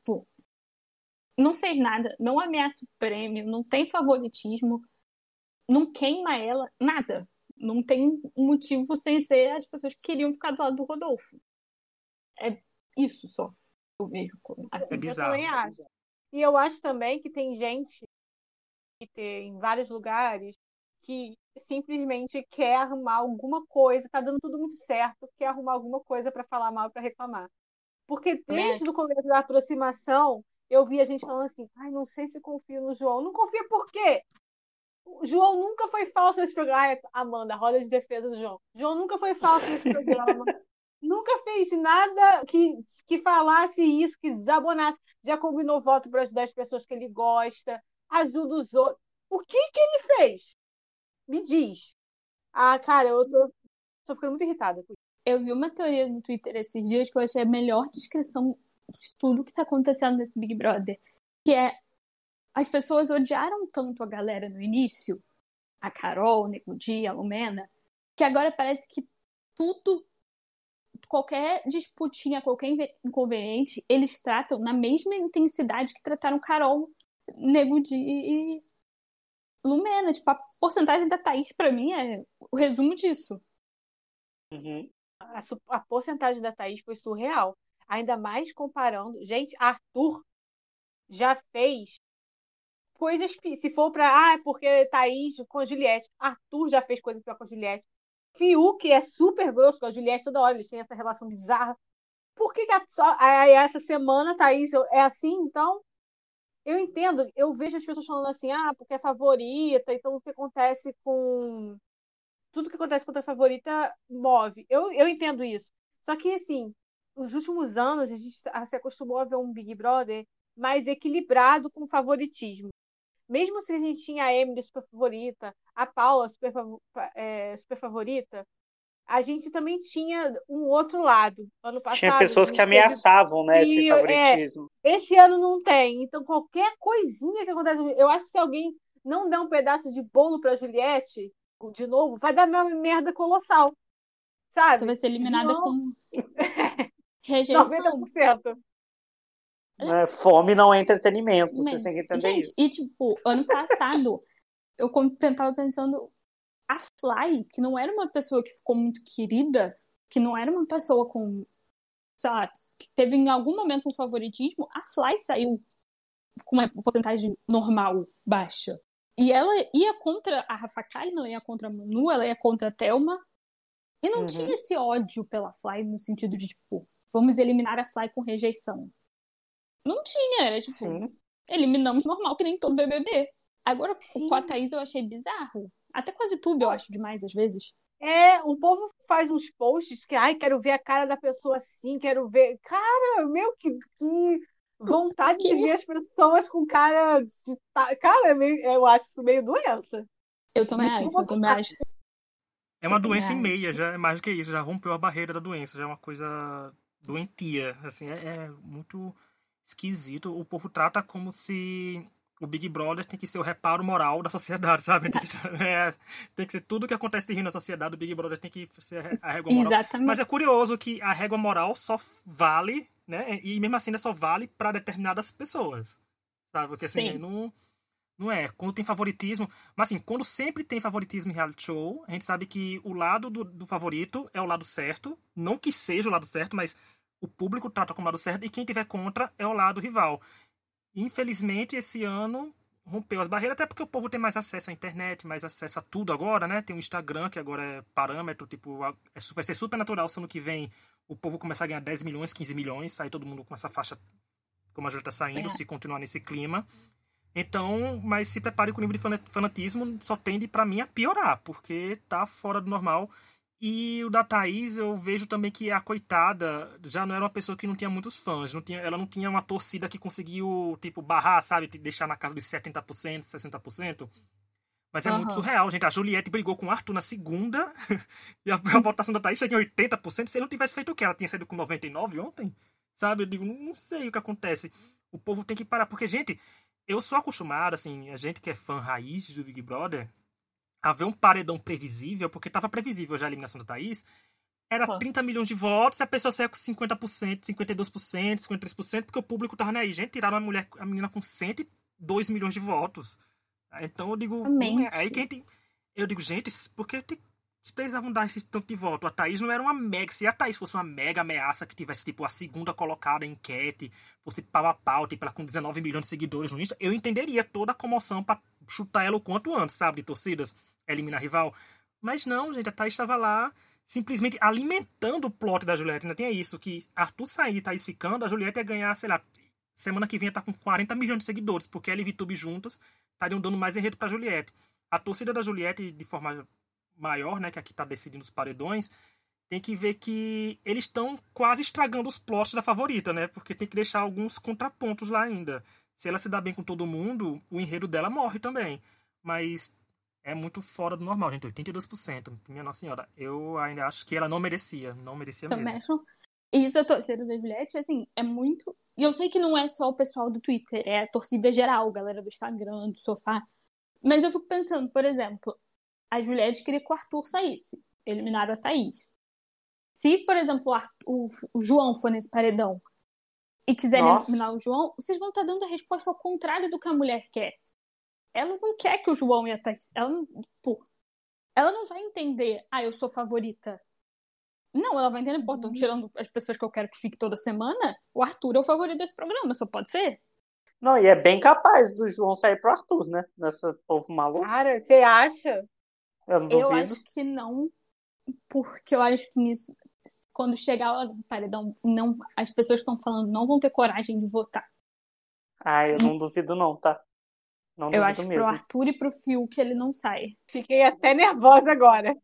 pô, não fez nada, não ameaça o prêmio, não tem favoritismo, não queima ela, nada. Não tem motivo sem ser as pessoas que queriam ficar do lado do Rodolfo. É isso só. Eu vejo como. Assim. É bizarro. Eu também acho. E eu acho também que tem gente que tem em vários lugares que simplesmente quer arrumar alguma coisa, tá dando tudo muito certo, quer arrumar alguma coisa para falar mal, para reclamar. Porque desde é. o começo da aproximação, eu vi a gente falando assim: ai, não sei se confio no João. Não confia por quê? O João nunca foi falso nesse programa. Ai, Amanda, roda de defesa do João. João nunca foi falso nesse programa. nunca fez nada que, que falasse isso, que desabonasse. Já combinou voto para ajudar as pessoas que ele gosta, ajuda os outros. O que, que ele fez? Me diz. Ah, cara, eu tô, tô ficando muito irritada. Eu vi uma teoria no Twitter esses dias que eu achei a melhor descrição de tudo que tá acontecendo nesse Big Brother. Que é as pessoas odiaram tanto a galera no início, a Carol, o Nego Dia, a Lumena, que agora parece que tudo, qualquer disputinha, qualquer inconveniente, eles tratam na mesma intensidade que trataram Carol, Nego Dia e Lumena. Tipo, a porcentagem da Thaís, para mim, é o resumo disso. Uhum. A, a porcentagem da Thaís foi surreal. Ainda mais comparando. Gente, Arthur já fez coisas. Se for pra. Ah, é porque Thaís com a Juliette. Arthur já fez coisas pior com a Juliette. Fiuk é super grosso com a Juliette toda hora. Eles têm essa relação bizarra. Por que, que essa semana, Thaís, é assim? Então, eu entendo, eu vejo as pessoas falando assim, ah, porque é favorita, então o que acontece com. Tudo que acontece contra a favorita move. Eu, eu entendo isso. Só que, assim, nos últimos anos, a gente se acostumou a ver um Big Brother mais equilibrado com favoritismo. Mesmo se a gente tinha a Emily super favorita, a Paula super, é, super favorita, a gente também tinha um outro lado. Ano passado, tinha pessoas que ameaçavam, teve... né, esse é, favoritismo. É, esse ano não tem. Então, qualquer coisinha que acontece, eu acho que se alguém não der um pedaço de bolo para Juliette, de novo, vai dar uma merda colossal. Sabe? Você vai ser eliminada com rejeição. 90%. É, fome não é entretenimento, Mas, você tem que entender gente, isso. E, tipo, ano passado, eu tentava pensando a Fly, que não era uma pessoa que ficou muito querida, que não era uma pessoa com, sei lá, que teve em algum momento um favoritismo, a Fly saiu com uma porcentagem normal, baixa. E ela ia contra a Rafa Kalimann, ela ia contra a Manu, ela ia contra a Thelma. E não uhum. tinha esse ódio pela Fly no sentido de, tipo, vamos eliminar a Fly com rejeição. Não tinha, era tipo, Sim. eliminamos normal, que nem todo BBB. Agora, Sim. com a Thaís eu achei bizarro. Até com a VTube eu acho demais, às vezes. É, o povo faz uns posts que, ai, quero ver a cara da pessoa assim, quero ver. Cara, meu, que, que vontade que... de ver as pessoas com cara de. Cara, eu acho isso meio doença. Eu também acho, eu também acho. É uma doença em meia, já é mais do que isso, já rompeu a barreira da doença, já é uma coisa doentia, assim, é, é muito esquisito. O povo trata como se o Big Brother tem que ser o reparo moral da sociedade, sabe? Tem que, é, tem que ser tudo que acontece de ruim na sociedade, o Big Brother tem que ser a régua moral. Exatamente. Mas é curioso que a régua moral só vale, né? E mesmo assim, só vale para determinadas pessoas, sabe? Porque assim, não, não é. Quando tem favoritismo. Mas assim, quando sempre tem favoritismo em reality show, a gente sabe que o lado do, do favorito é o lado certo. Não que seja o lado certo, mas o público trata como lado certo e quem tiver contra é o lado rival. Infelizmente, esse ano rompeu as barreiras, até porque o povo tem mais acesso à internet, mais acesso a tudo agora, né? Tem o Instagram, que agora é parâmetro, tipo, é, vai ser super natural se ano que vem o povo começar a ganhar 10 milhões, 15 milhões, aí todo mundo com essa faixa, como a gente tá saindo, é. se continuar nesse clima. Então, mas se prepare com o nível de fanatismo, só tende para mim a piorar, porque tá fora do normal. E o da Thaís, eu vejo também que a coitada já não era uma pessoa que não tinha muitos fãs. Não tinha, ela não tinha uma torcida que conseguiu, tipo, barrar, sabe? Deixar na casa dos 70%, 60%. Mas é uhum. muito surreal, gente. A Juliette brigou com o Arthur na segunda e a, a votação da Thaís chegou em 80%. Se ele não tivesse feito o quê? Ela tinha saído com 99% ontem? Sabe? Eu digo, não sei o que acontece. O povo tem que parar. Porque, gente, eu sou acostumado, assim, a gente que é fã raiz do Big Brother, haver um paredão previsível, porque estava previsível já a eliminação da Thaís, era ah. 30 milhões de votos e a pessoa saia com 50%, 52%, 53%, porque o público tava nem aí. Gente, tiraram a mulher, a menina com 102 milhões de votos. Então eu digo, é, aí quem tem. Eu digo, gente, porque tem, se precisavam dar esse tanto de voto? A Thaís não era uma mega. Se a Thaís fosse uma mega ameaça que tivesse, tipo, a segunda colocada em enquete, fosse pau a pau, tipo, ela com 19 milhões de seguidores no Insta, eu entenderia toda a comoção para chutar ela o quanto antes, sabe? De torcidas eliminar rival. Mas não, gente, a Thaís estava lá simplesmente alimentando o plot da Juliette. Ainda tinha isso, que Arthur sair e Thaís ficando, a Juliette ia ganhar, sei lá, semana que vem ia estar tá com 40 milhões de seguidores, porque ela e Vitube juntos estariam dando mais enredo para Juliette. A torcida da Juliette, de forma maior, né, que aqui está decidindo os paredões, tem que ver que eles estão quase estragando os plots da favorita, né? Porque tem que deixar alguns contrapontos lá ainda. Se ela se dá bem com todo mundo, o enredo dela morre também. Mas é muito fora do normal, gente. 82%. Minha Nossa Senhora. Eu ainda acho que ela não merecia. Não merecia Também mesmo. Isso, a torcida da Juliette, assim, é muito. E eu sei que não é só o pessoal do Twitter, é a torcida geral, galera do Instagram, do sofá. Mas eu fico pensando, por exemplo, a Juliette queria que o Arthur saísse. Eliminaram a Thaís. Se, por exemplo, o, o João for nesse paredão e quiserem Nossa. eliminar o João, vocês vão estar dando a resposta ao contrário do que a mulher quer ela não quer que o João e a Thaís. Ela não, pô, ela não vai entender, ah, eu sou favorita. Não, ela vai entender, pô, estão uhum. tirando as pessoas que eu quero que fique toda semana. O Arthur é o favorito desse programa, só pode ser. Não, e é bem capaz do João sair pro Arthur, né? Nessa povo maluco. Cara, você acha? Eu, não eu acho que não, porque eu acho que nisso, quando chegar no paredão, não, as pessoas que estão falando não vão ter coragem de votar. Ah, eu não duvido não, tá? Não eu acho que mesmo. pro Arthur e pro Fiuk ele não sai. Fiquei até nervosa agora.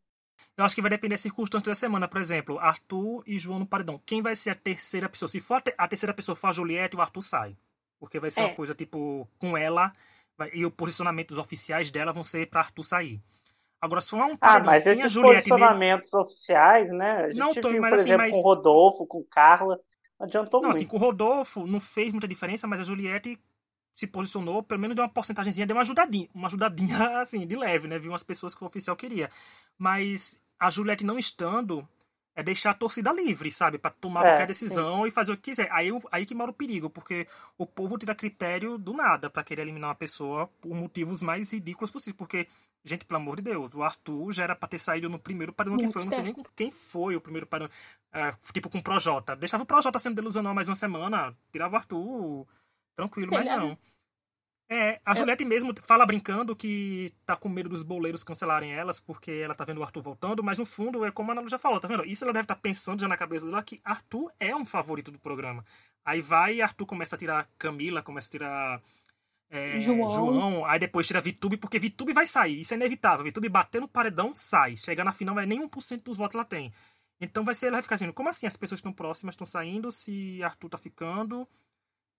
Eu acho que vai depender da circunstância da semana. Por exemplo, Arthur e João no paredão. Quem vai ser a terceira pessoa? Se for a, terceira pessoa for a Juliette, o Arthur sai. Porque vai ser é. uma coisa, tipo, com ela. Vai, e o posicionamento dos oficiais dela vão ser pra Arthur sair. Agora, se for um paredão ah, mas esses Juliette posicionamentos oficiais, né? A gente não, tô, viu, mas, por assim, exemplo, mas... com o Rodolfo, com Carla. Adiantou não, muito. assim, com o Rodolfo não fez muita diferença, mas a Juliette se posicionou, pelo menos deu uma porcentagemzinha, deu uma ajudadinha, uma ajudadinha assim, de leve, né? Viu umas pessoas que o oficial queria. Mas a Juliette não estando, é deixar a torcida livre, sabe? para tomar é, qualquer decisão sim. e fazer o que quiser. Aí, aí que mora o perigo, porque o povo tira critério do nada para querer eliminar uma pessoa por motivos mais ridículos possíveis. Porque, gente, pelo amor de Deus, o Arthur já era pra ter saído no primeiro paredão que foi. Eu não sei nem quem foi o primeiro paredão. É, tipo, com o Projota. Deixava o Projota sendo delusional mais uma semana, tirava o Arthur tranquilo, mas não. É, a Juliette mesmo fala brincando que tá com medo dos boleiros cancelarem elas, porque ela tá vendo o Arthur voltando, mas no fundo é como a Ana já falou, tá vendo? Isso ela deve estar tá pensando já na cabeça dela que Arthur é um favorito do programa. Aí vai e Arthur começa a tirar Camila, começa a tirar é, João. João. aí depois tira Vitube, porque Vitube vai sair, isso é inevitável. Vitube bater no paredão, sai. Chega na final, é nem 1% dos votos ela tem. Então vai ser, ela vai ficar dizendo, como assim as pessoas estão próximas, estão saindo, se Arthur tá ficando.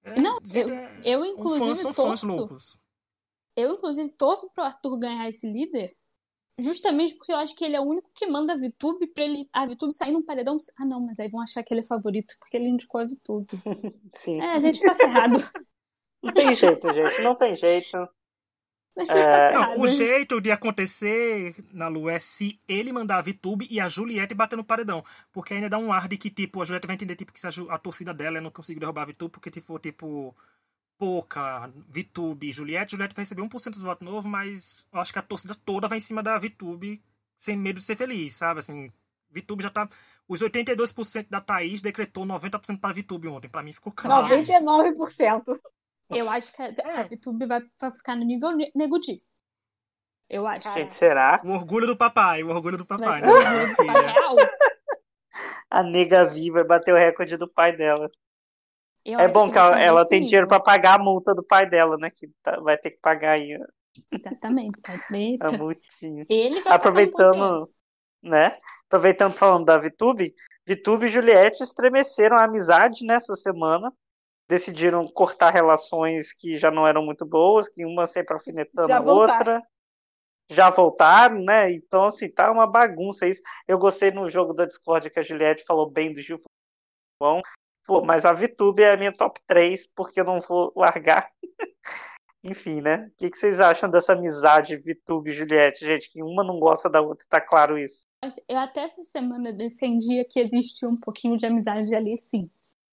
É, não, eu, é, eu inclusive um fã, torço. Fãs loucos. Eu, inclusive, torço pro Arthur ganhar esse líder. Justamente porque eu acho que ele é o único que manda a VTube pra ele. A VTube sair num paredão. Ah, não, mas aí vão achar que ele é favorito porque ele indicou a VTube. Sim. É, a gente tá ferrado. Não tem jeito, gente. Não tem jeito. É... Não, o jeito de acontecer na Lu é se ele mandar a VTube e a Juliette bater no paredão. Porque ainda dá um ar de que, tipo, a Juliette vai entender tipo, que se a, a torcida dela não conseguir derrubar a VTube, porque, tipo, tipo, pouca, VTube e Juliette, Juliette vai receber 1% dos votos novo, mas eu acho que a torcida toda vai em cima da VTube sem medo de ser feliz, sabe? Assim, VTube já tá. Os 82% da Thaís decretou 90% para a VTube ontem. Para mim ficou claro. 99%. Eu acho que a, a VTube vai, vai ficar no nível Nego Eu acho. Gente, será? O orgulho do papai, o orgulho do papai. Né? Real. A nega viva bateu o recorde do pai dela. Eu é bom que ela, ela tem dinheiro para pagar a multa do pai dela, né? Que tá, vai ter que pagar aí. Exatamente. Tá? A multinha. Ele vai Aproveitando, né? Aproveitando falando da Vitube, Vitube e Juliette estremeceram a amizade nessa semana decidiram cortar relações que já não eram muito boas, que uma sempre alfinetando já a outra. Já voltaram, né? Então, assim, tá uma bagunça isso. Eu gostei no jogo da Discord que a Juliette falou bem do Gil João. Mas a VTube é a minha top 3, porque eu não vou largar. Enfim, né? O que, que, vocês acham dessa amizade VTube e Juliette? Gente, que uma não gosta da outra, tá claro isso. Eu até essa semana defendia que existia um pouquinho de amizade ali, sim.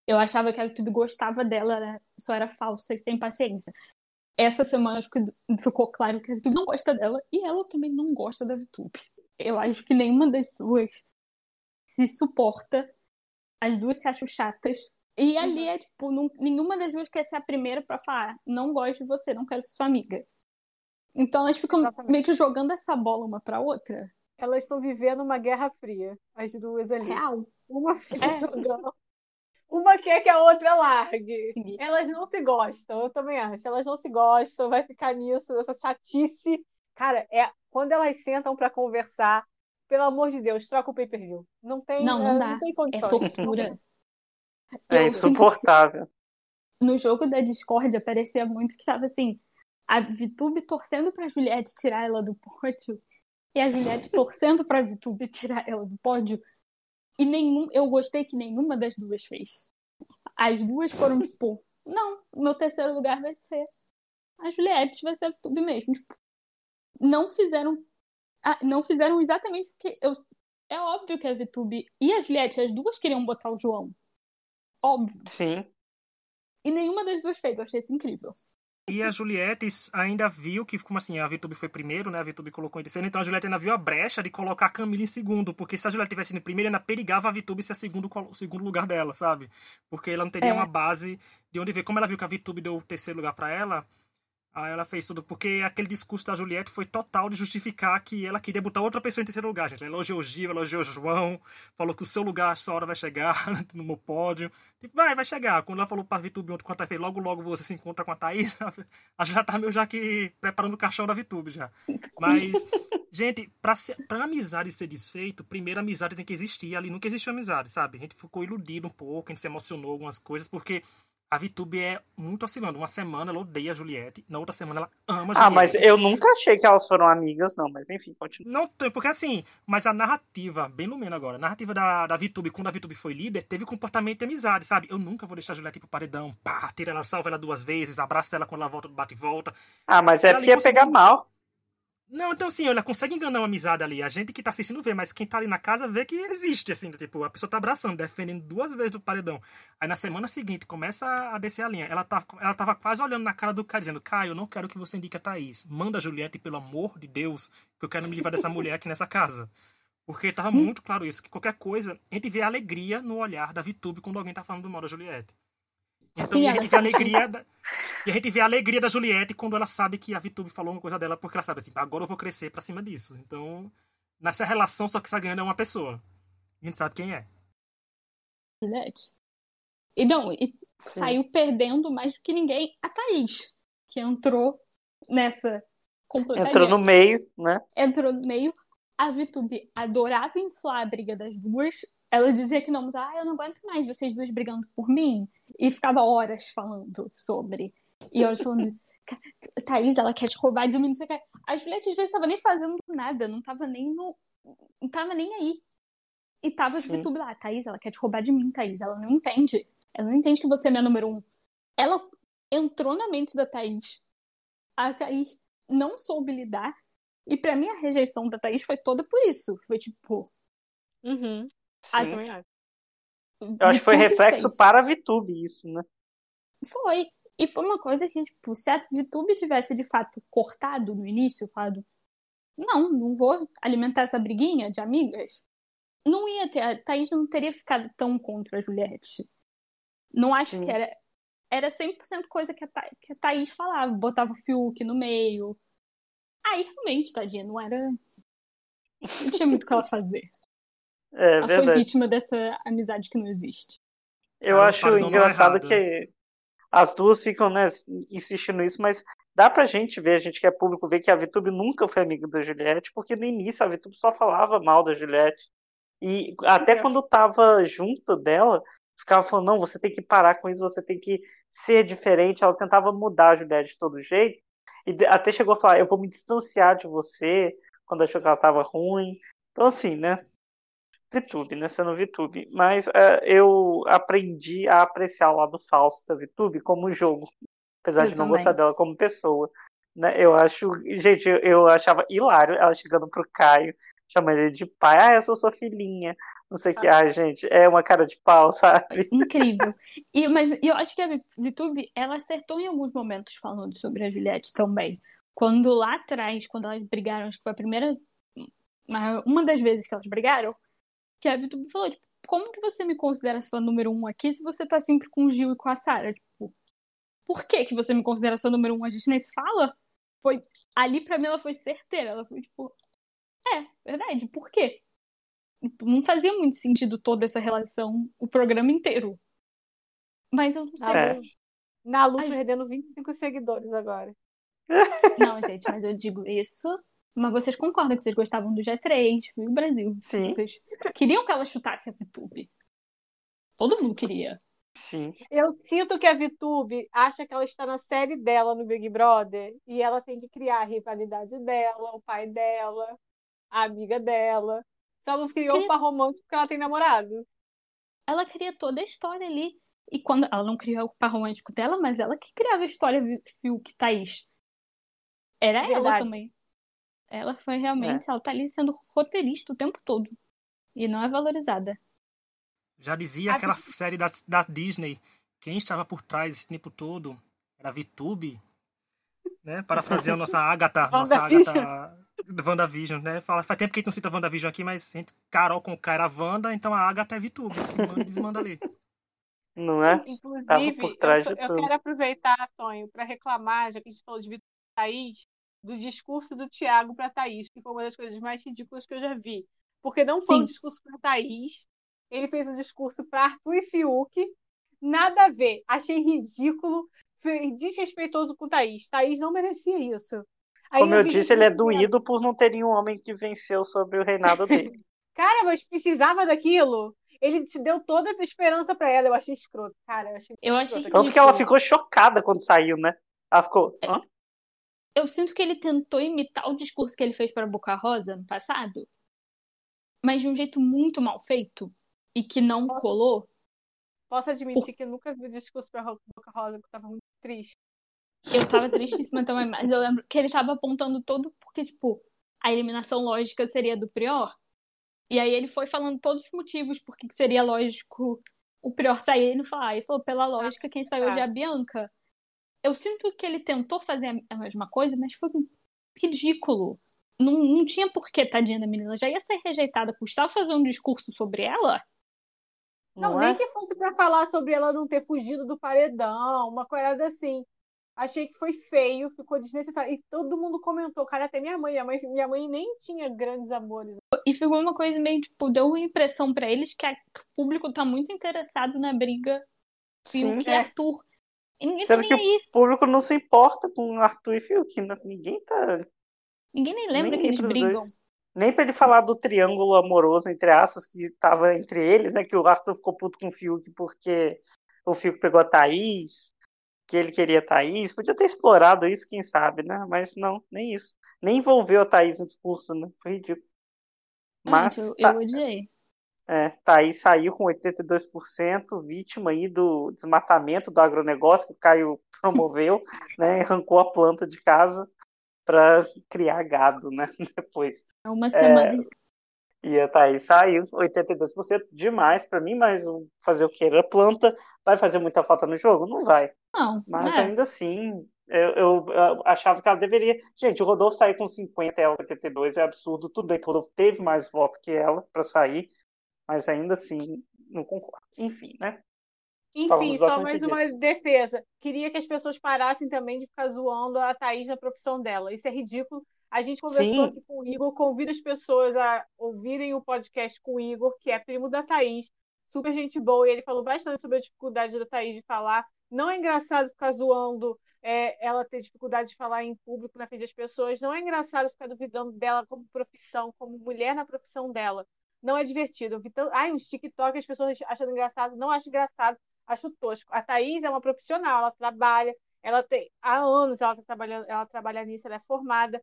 Eu achava que a YouTube gostava dela, né? só era falsa e sem paciência. Essa semana acho que ficou claro que a YouTube não gosta dela e ela também não gosta da YouTube. Eu acho que nenhuma das duas se suporta. As duas se acham chatas. E ali uhum. é tipo, não, nenhuma das duas quer ser a primeira para falar, não gosto de você, não quero ser sua amiga. Então elas ficam Exatamente. meio que jogando essa bola uma pra outra. Elas estão vivendo uma guerra fria, as duas ali. Real. Uma fica é. jogando uma quer que a outra largue. Elas não se gostam, eu também acho. Elas não se gostam, vai ficar nisso, essa chatice. Cara, é quando elas sentam para conversar, pelo amor de Deus, troca o pay-per-view. Não tem, não, não, é, dá. não tem condições. É tortura. É insuportável. No jogo da Discord aparecia muito que estava assim, a VTube torcendo pra Juliette tirar ela do pódio e a Juliette torcendo pra VTube tirar ela do pódio e nenhum, eu gostei que nenhuma das duas fez. As duas foram tipo, não, meu terceiro lugar vai ser a Juliette, vai ser a Tube mesmo. Tipo, não fizeram não fizeram exatamente o que eu é óbvio que a VTube e a Juliette, as duas queriam botar o João. Óbvio. Sim. E nenhuma das duas fez, eu achei isso incrível. E a Juliette ainda viu que, como assim, a Vitube foi primeiro, né? A Vitube colocou em terceiro, então a Juliette ainda viu a brecha de colocar a Camila em segundo, porque se a Juliette tivesse em primeiro, ainda perigava a Vitube ser segundo, o segundo lugar dela, sabe? Porque ela não teria é. uma base de onde ver. Como ela viu que a Vitube deu o terceiro lugar para ela, Aí ela fez tudo, porque aquele discurso da Juliette foi total de justificar que ela queria botar outra pessoa em terceiro lugar, gente. Ela elogiou o Gil, elogiou o João, falou que o seu lugar, a sua hora vai chegar no meu pódio. Tipo, vai, vai chegar. Quando ela falou pra Vitube ontem, quando ela fez, logo, logo você se encontra com a Thaís, ela já tá meio já que preparando o caixão da Vitube já. Mas, gente, pra, ser, pra amizade ser desfeito, primeiro a amizade tem que existir. Ali nunca existiu amizade, sabe? A gente ficou iludido um pouco, a gente se emocionou algumas coisas, porque a VTube é muito oscilando. Uma semana ela odeia a Juliette, na outra semana ela ama a Juliette. Ah, mas eu nunca achei que elas foram amigas, não. Mas enfim, continua. Não tem, porque assim, mas a narrativa, bem no meio agora, a narrativa da, da VTube, quando a VTube foi líder, teve comportamento de amizade, sabe? Eu nunca vou deixar a Juliette pro paredão, pá, tira ela, salva ela duas vezes, abraça ela quando ela volta, bate e volta. Ah, mas é porque ia pegar mal. Não, então assim, ela consegue enganar uma amizade ali. A gente que tá assistindo vê, mas quem tá ali na casa vê que existe, assim, tipo, a pessoa tá abraçando, defendendo duas vezes do paredão. Aí na semana seguinte começa a descer a linha. Ela, tá, ela tava quase olhando na cara do cara, dizendo, Caio, eu não quero que você indique a Thaís. Manda a Juliette, pelo amor de Deus, que eu quero me livrar dessa mulher aqui nessa casa. Porque tava hum. muito claro isso, que qualquer coisa, a gente vê a alegria no olhar da VTube quando alguém tá falando do da Juliette. Então, a gente vê a alegria da E a gente vê a alegria da Juliette quando ela sabe que a Vitube falou uma coisa dela, porque ela sabe assim, agora eu vou crescer pra cima disso. Então, nessa relação, só que está ganhando é uma pessoa. A gente sabe quem é. Juliette. E não, e saiu perdendo mais do que ninguém a Thaís, que entrou nessa Entrou no meio, né? Entrou no meio. A Vitube adorava inflar a briga das duas. Ela dizia que não, mas ah, eu não aguento mais vocês duas brigando por mim. E ficava horas falando sobre. E horas falando, Thaís, ela quer te roubar de mim, não sei o que. A Juliette às vezes estava nem fazendo nada, não estava nem no. Não tava nem aí. E tava as Vitube lá, Thaís, ela quer te roubar de mim, Thaís. Ela não entende. Ela não entende que você é minha número um. Ela entrou na mente da Thaís. A Thaís não soube lidar. E para mim a rejeição da Thaís foi toda por isso. Foi tipo. Uhum. Ah, também acho. Eu acho que foi reflexo fez. para a VTube isso, né? Foi. E foi uma coisa que, tipo, se a VTube tivesse de fato cortado no início, falado, não, não vou alimentar essa briguinha de amigas, não ia ter. A Thaís não teria ficado tão contra a Juliette. Não acho Sim. que era. Era 100% coisa que a, Tha que a Thaís falava. Botava o Fiuk no meio. Aí realmente, tadinha, não era. Não tinha muito o que ela fazer. É, ela verdade. foi vítima dessa amizade que não existe. Eu acho engraçado que as duas ficam né, insistindo nisso, mas dá pra gente ver, a gente que é público, ver que a Vitube nunca foi amiga da Juliette, porque no início a Vitube só falava mal da Juliette. E até quando tava junto dela, ficava falando, não, você tem que parar com isso, você tem que ser diferente. Ela tentava mudar a Juliette de todo jeito. E até chegou a falar, eu vou me distanciar de você, quando achou que ela tava ruim. Então, assim, né? VTube, né? Sendo VTube. Mas uh, eu aprendi a apreciar o lado falso da VTube como jogo. Apesar eu de não também. gostar dela como pessoa. Né? Eu acho. Gente, eu, eu achava hilário ela chegando pro Caio chama ele de pai. Ah, eu sou sua filhinha. Não sei o que. Ah, gente, é uma cara de pau, sabe? Incrível. E, mas eu acho que a VTube, ela acertou em alguns momentos falando sobre a Juliette também. Quando lá atrás, quando elas brigaram, acho que foi a primeira. Uma das vezes que elas brigaram, que a VTube falou, tipo, como que você me considera sua número um aqui se você tá sempre com o Gil e com a Sarah? Tipo, por que que você me considera sua número um? A gente nem se fala? Foi, ali pra mim ela foi certeira. Ela foi tipo, é, verdade. Por quê? Não fazia muito sentido toda essa relação o programa inteiro. Mas eu não sei. É. Na Lu perdendo 25 seguidores agora. Não, gente, mas eu digo isso. Mas vocês concordam que vocês gostavam do G3 e o Brasil. Sim. Vocês queriam que ela chutasse a VTube. Todo mundo queria. Sim. Eu sinto que a VTube acha que ela está na série dela no Big Brother e ela tem que criar a rivalidade dela, o pai dela, a amiga dela. Então ela criou queria... o par romântico porque ela tem namorado. Ela cria toda a história ali. E quando ela não criou o par romântico dela, mas ela que criava a história Fiuk Thaís. Era Verdade. ela também. Ela foi realmente, é. ela tá ali sendo roteirista o tempo todo. E não é valorizada. Já dizia a aquela série da, da Disney, quem estava por trás esse tempo todo era a VTube, né? Parafraseando nossa Agatha, nossa Agatha WandaVision, né? Fala, faz tempo que a gente não cita WandaVision aqui, mas Carol com K era Wanda, então a Agatha é VTube, que manda e desmanda ali. Não é? Inclusive, por trás eu, de eu quero aproveitar, Tonho, para reclamar, já que a gente falou de Vitor Thaís, do discurso do Tiago para Thaís, que foi uma das coisas mais ridículas que eu já vi. Porque não foi Sim. um discurso para Thaís, ele fez um discurso para Arthur e Fiuk, nada a ver. Achei ridículo, desrespeitoso com Thaís. Thaís não merecia isso. Como eu, eu disse, ele é doído por não ter nenhum homem que venceu sobre o reinado dele. Cara, mas precisava daquilo. Ele te deu toda a esperança para ela. Eu achei escroto, cara. Eu achei, eu achei Tanto que ela ficou chocada quando saiu, né? Ela ficou. Hã? Eu sinto que ele tentou imitar o discurso que ele fez para Boca Rosa no passado, mas de um jeito muito mal feito e que não posso, colou. Posso admitir Por... que eu nunca vi o discurso para Boca Rosa, porque eu tava muito triste. Eu tava tristíssima também, mas eu lembro que ele tava apontando todo porque, tipo, a eliminação lógica seria do Prior. E aí ele foi falando todos os motivos por que seria lógico o Prior sair. Ele falou, ah, ele falou, pela lógica, quem saiu hoje é a Bianca. Eu sinto que ele tentou fazer a mesma coisa, mas foi ridículo. Não, não tinha porquê, tadinha da menina. Já ia ser rejeitada. Custava fazer um discurso sobre ela? Não, não nem é? que fosse para falar sobre ela não ter fugido do paredão, uma coisa assim. Achei que foi feio, ficou desnecessário. E todo mundo comentou, cara, até minha mãe. Minha mãe, minha mãe nem tinha grandes amores. E ficou uma coisa meio, tipo, deu uma impressão para eles que o público tá muito interessado na briga Fiuk e é. Arthur. E ninguém Sendo tá que aí. o público não se importa com Arthur e Fiuk. Né? Ninguém tá. Ninguém nem lembra nem que eles brigam. Dois. Nem pra ele falar do triângulo amoroso, entre aspas, que tava entre eles, né? Que o Arthur ficou puto com o Fiuk porque o Fiuk pegou a Thaís, que ele queria a Thaís. Podia ter explorado isso, quem sabe, né? Mas não, nem isso. Nem envolveu a Thaís no discurso, né? Foi ridículo. Mas. eu, tá... eu odiei. É, Thaís saiu com 82%, vítima aí do desmatamento do agronegócio que o Caio promoveu, né? Arrancou a planta de casa para criar gado, né? Depois. É uma semana. É, e a Thaís saiu, 82%, demais para mim, mas fazer o que? A planta vai fazer muita falta no jogo? Não vai. Não. Mas é. ainda assim, eu, eu, eu, achava que ela deveria. Gente, o Rodolfo sair com 50 e ela 82 é absurdo. Tudo bem que o Rodolfo teve mais voto que ela para sair, mas ainda assim, não concordo. Enfim, né? Enfim, só mais disso. uma defesa. Queria que as pessoas parassem também de ficar zoando a Thaís na profissão dela. Isso é ridículo. A gente conversou Sim. aqui com o Igor, convida as pessoas a ouvirem o podcast com o Igor, que é primo da Thaís, super gente boa, e ele falou bastante sobre a dificuldade da Thaís de falar. Não é engraçado ficar zoando é, ela ter dificuldade de falar em público na frente das pessoas, não é engraçado ficar duvidando dela como profissão, como mulher na profissão dela. Não é divertido. Eu vi tão... Ai, uns TikTok as pessoas achando engraçado. Não acho engraçado, acho tosco. A Thaís é uma profissional, ela trabalha, ela tem há anos ela tá trabalhando, ela trabalha nisso, ela é formada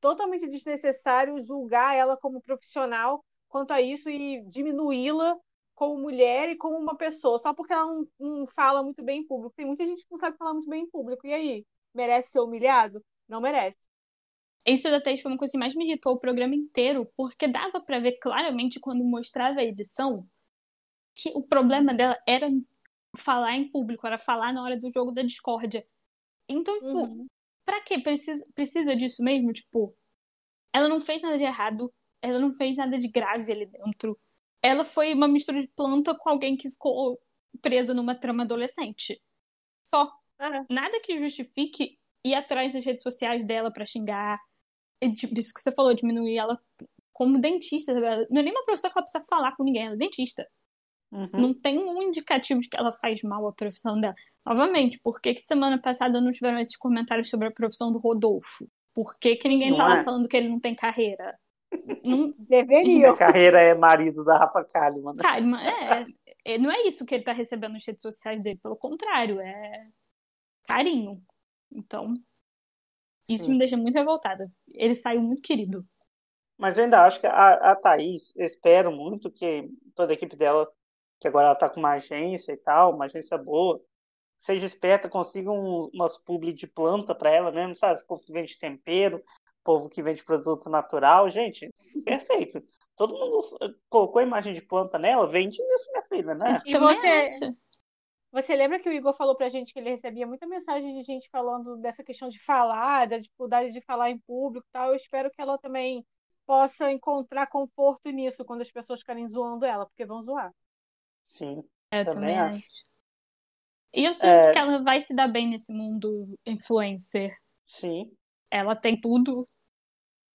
totalmente desnecessário julgar ela como profissional quanto a isso e diminuí-la como mulher e como uma pessoa, só porque ela não, não, fala muito bem em público. Tem muita gente que não sabe falar muito bem em público. E aí? Merece ser humilhado? Não merece. Isso da Thaís foi uma coisa que mais me irritou o programa inteiro, porque dava para ver claramente quando mostrava a edição que o problema dela era falar em público, era falar na hora do jogo da discórdia. Então, tipo, uhum pra quê? Precisa, precisa disso mesmo? Tipo, ela não fez nada de errado, ela não fez nada de grave ali dentro. Ela foi uma mistura de planta com alguém que ficou presa numa trama adolescente. Só. Uhum. Nada que justifique ir atrás das redes sociais dela para xingar. Isso que você falou, diminuir ela como dentista. Não é nem uma professora que ela precisa falar com ninguém, ela é dentista. Uhum. Não tem um indicativo de que ela faz mal à profissão dela. Novamente, por que, que semana passada não tiveram esses comentários sobre a profissão do Rodolfo? Por que, que ninguém não tá é. falando que ele não tem carreira? Não... Deveria. A carreira é marido da Rafa Kalimann. Kalimann, é, é. Não é isso que ele tá recebendo nas redes sociais dele, pelo contrário, é carinho. Então, isso Sim. me deixa muito revoltada. Ele saiu muito querido. Mas eu ainda acho que a, a Thaís, espero muito que toda a equipe dela, que agora ela tá com uma agência e tal, uma agência boa, seja esperta, consiga um, umas publi de planta para ela mesmo, sabe? Esse povo que vende tempero, povo que vende produto natural, gente, perfeito. Todo mundo colocou a imagem de planta nela, vende isso, minha filha, né? E você, você lembra que o Igor falou pra gente que ele recebia muita mensagem de gente falando dessa questão de falar, da dificuldade de falar em público e tal. Eu espero que ela também possa encontrar conforto nisso quando as pessoas ficarem zoando ela, porque vão zoar. Sim. Eu também, também acho. acho. E eu sinto é... que ela vai se dar bem nesse mundo influencer. Sim. Ela tem tudo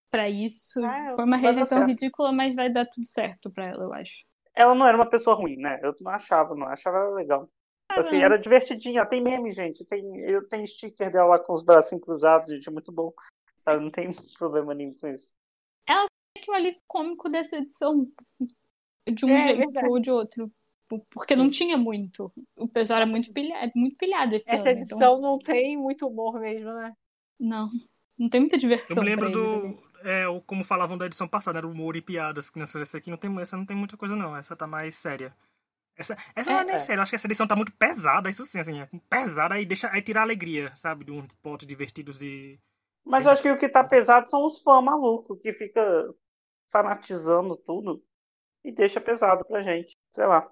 para isso. Ah, Foi uma rejeição ridícula, mas vai dar tudo certo para ela, eu acho. Ela não era uma pessoa ruim, né? Eu não achava, não achava legal. Ah, assim, era divertidinha. Tem meme, gente. Tem, eu tenho sticker dela lá com os bracinhos cruzados, gente. É muito bom. Sabe? Não tem problema nenhum com isso. Ela foi um alívio cômico dessa edição. De um é, jeito ou de outro. Porque Sim. não tinha muito. O pessoal era muito pilhado, muito pilhado esse Essa ano, edição então... não tem muito humor mesmo, né? Não. Não tem muita diversão. Eu me lembro do. É, como falavam da edição passada, era humor e piadas. Que nessa essa aqui não tem, essa não tem muita coisa, não. Essa tá mais séria. Essa, essa é, não é nem é. eu acho que essa edição tá muito pesada, isso sim, assim, é pesada aí deixa aí tirar alegria, sabe? De uns potes divertidos e. Mas eu acho que o que tá pesado são os fãs malucos, que fica fanatizando tudo e deixa pesado pra gente. Sei lá.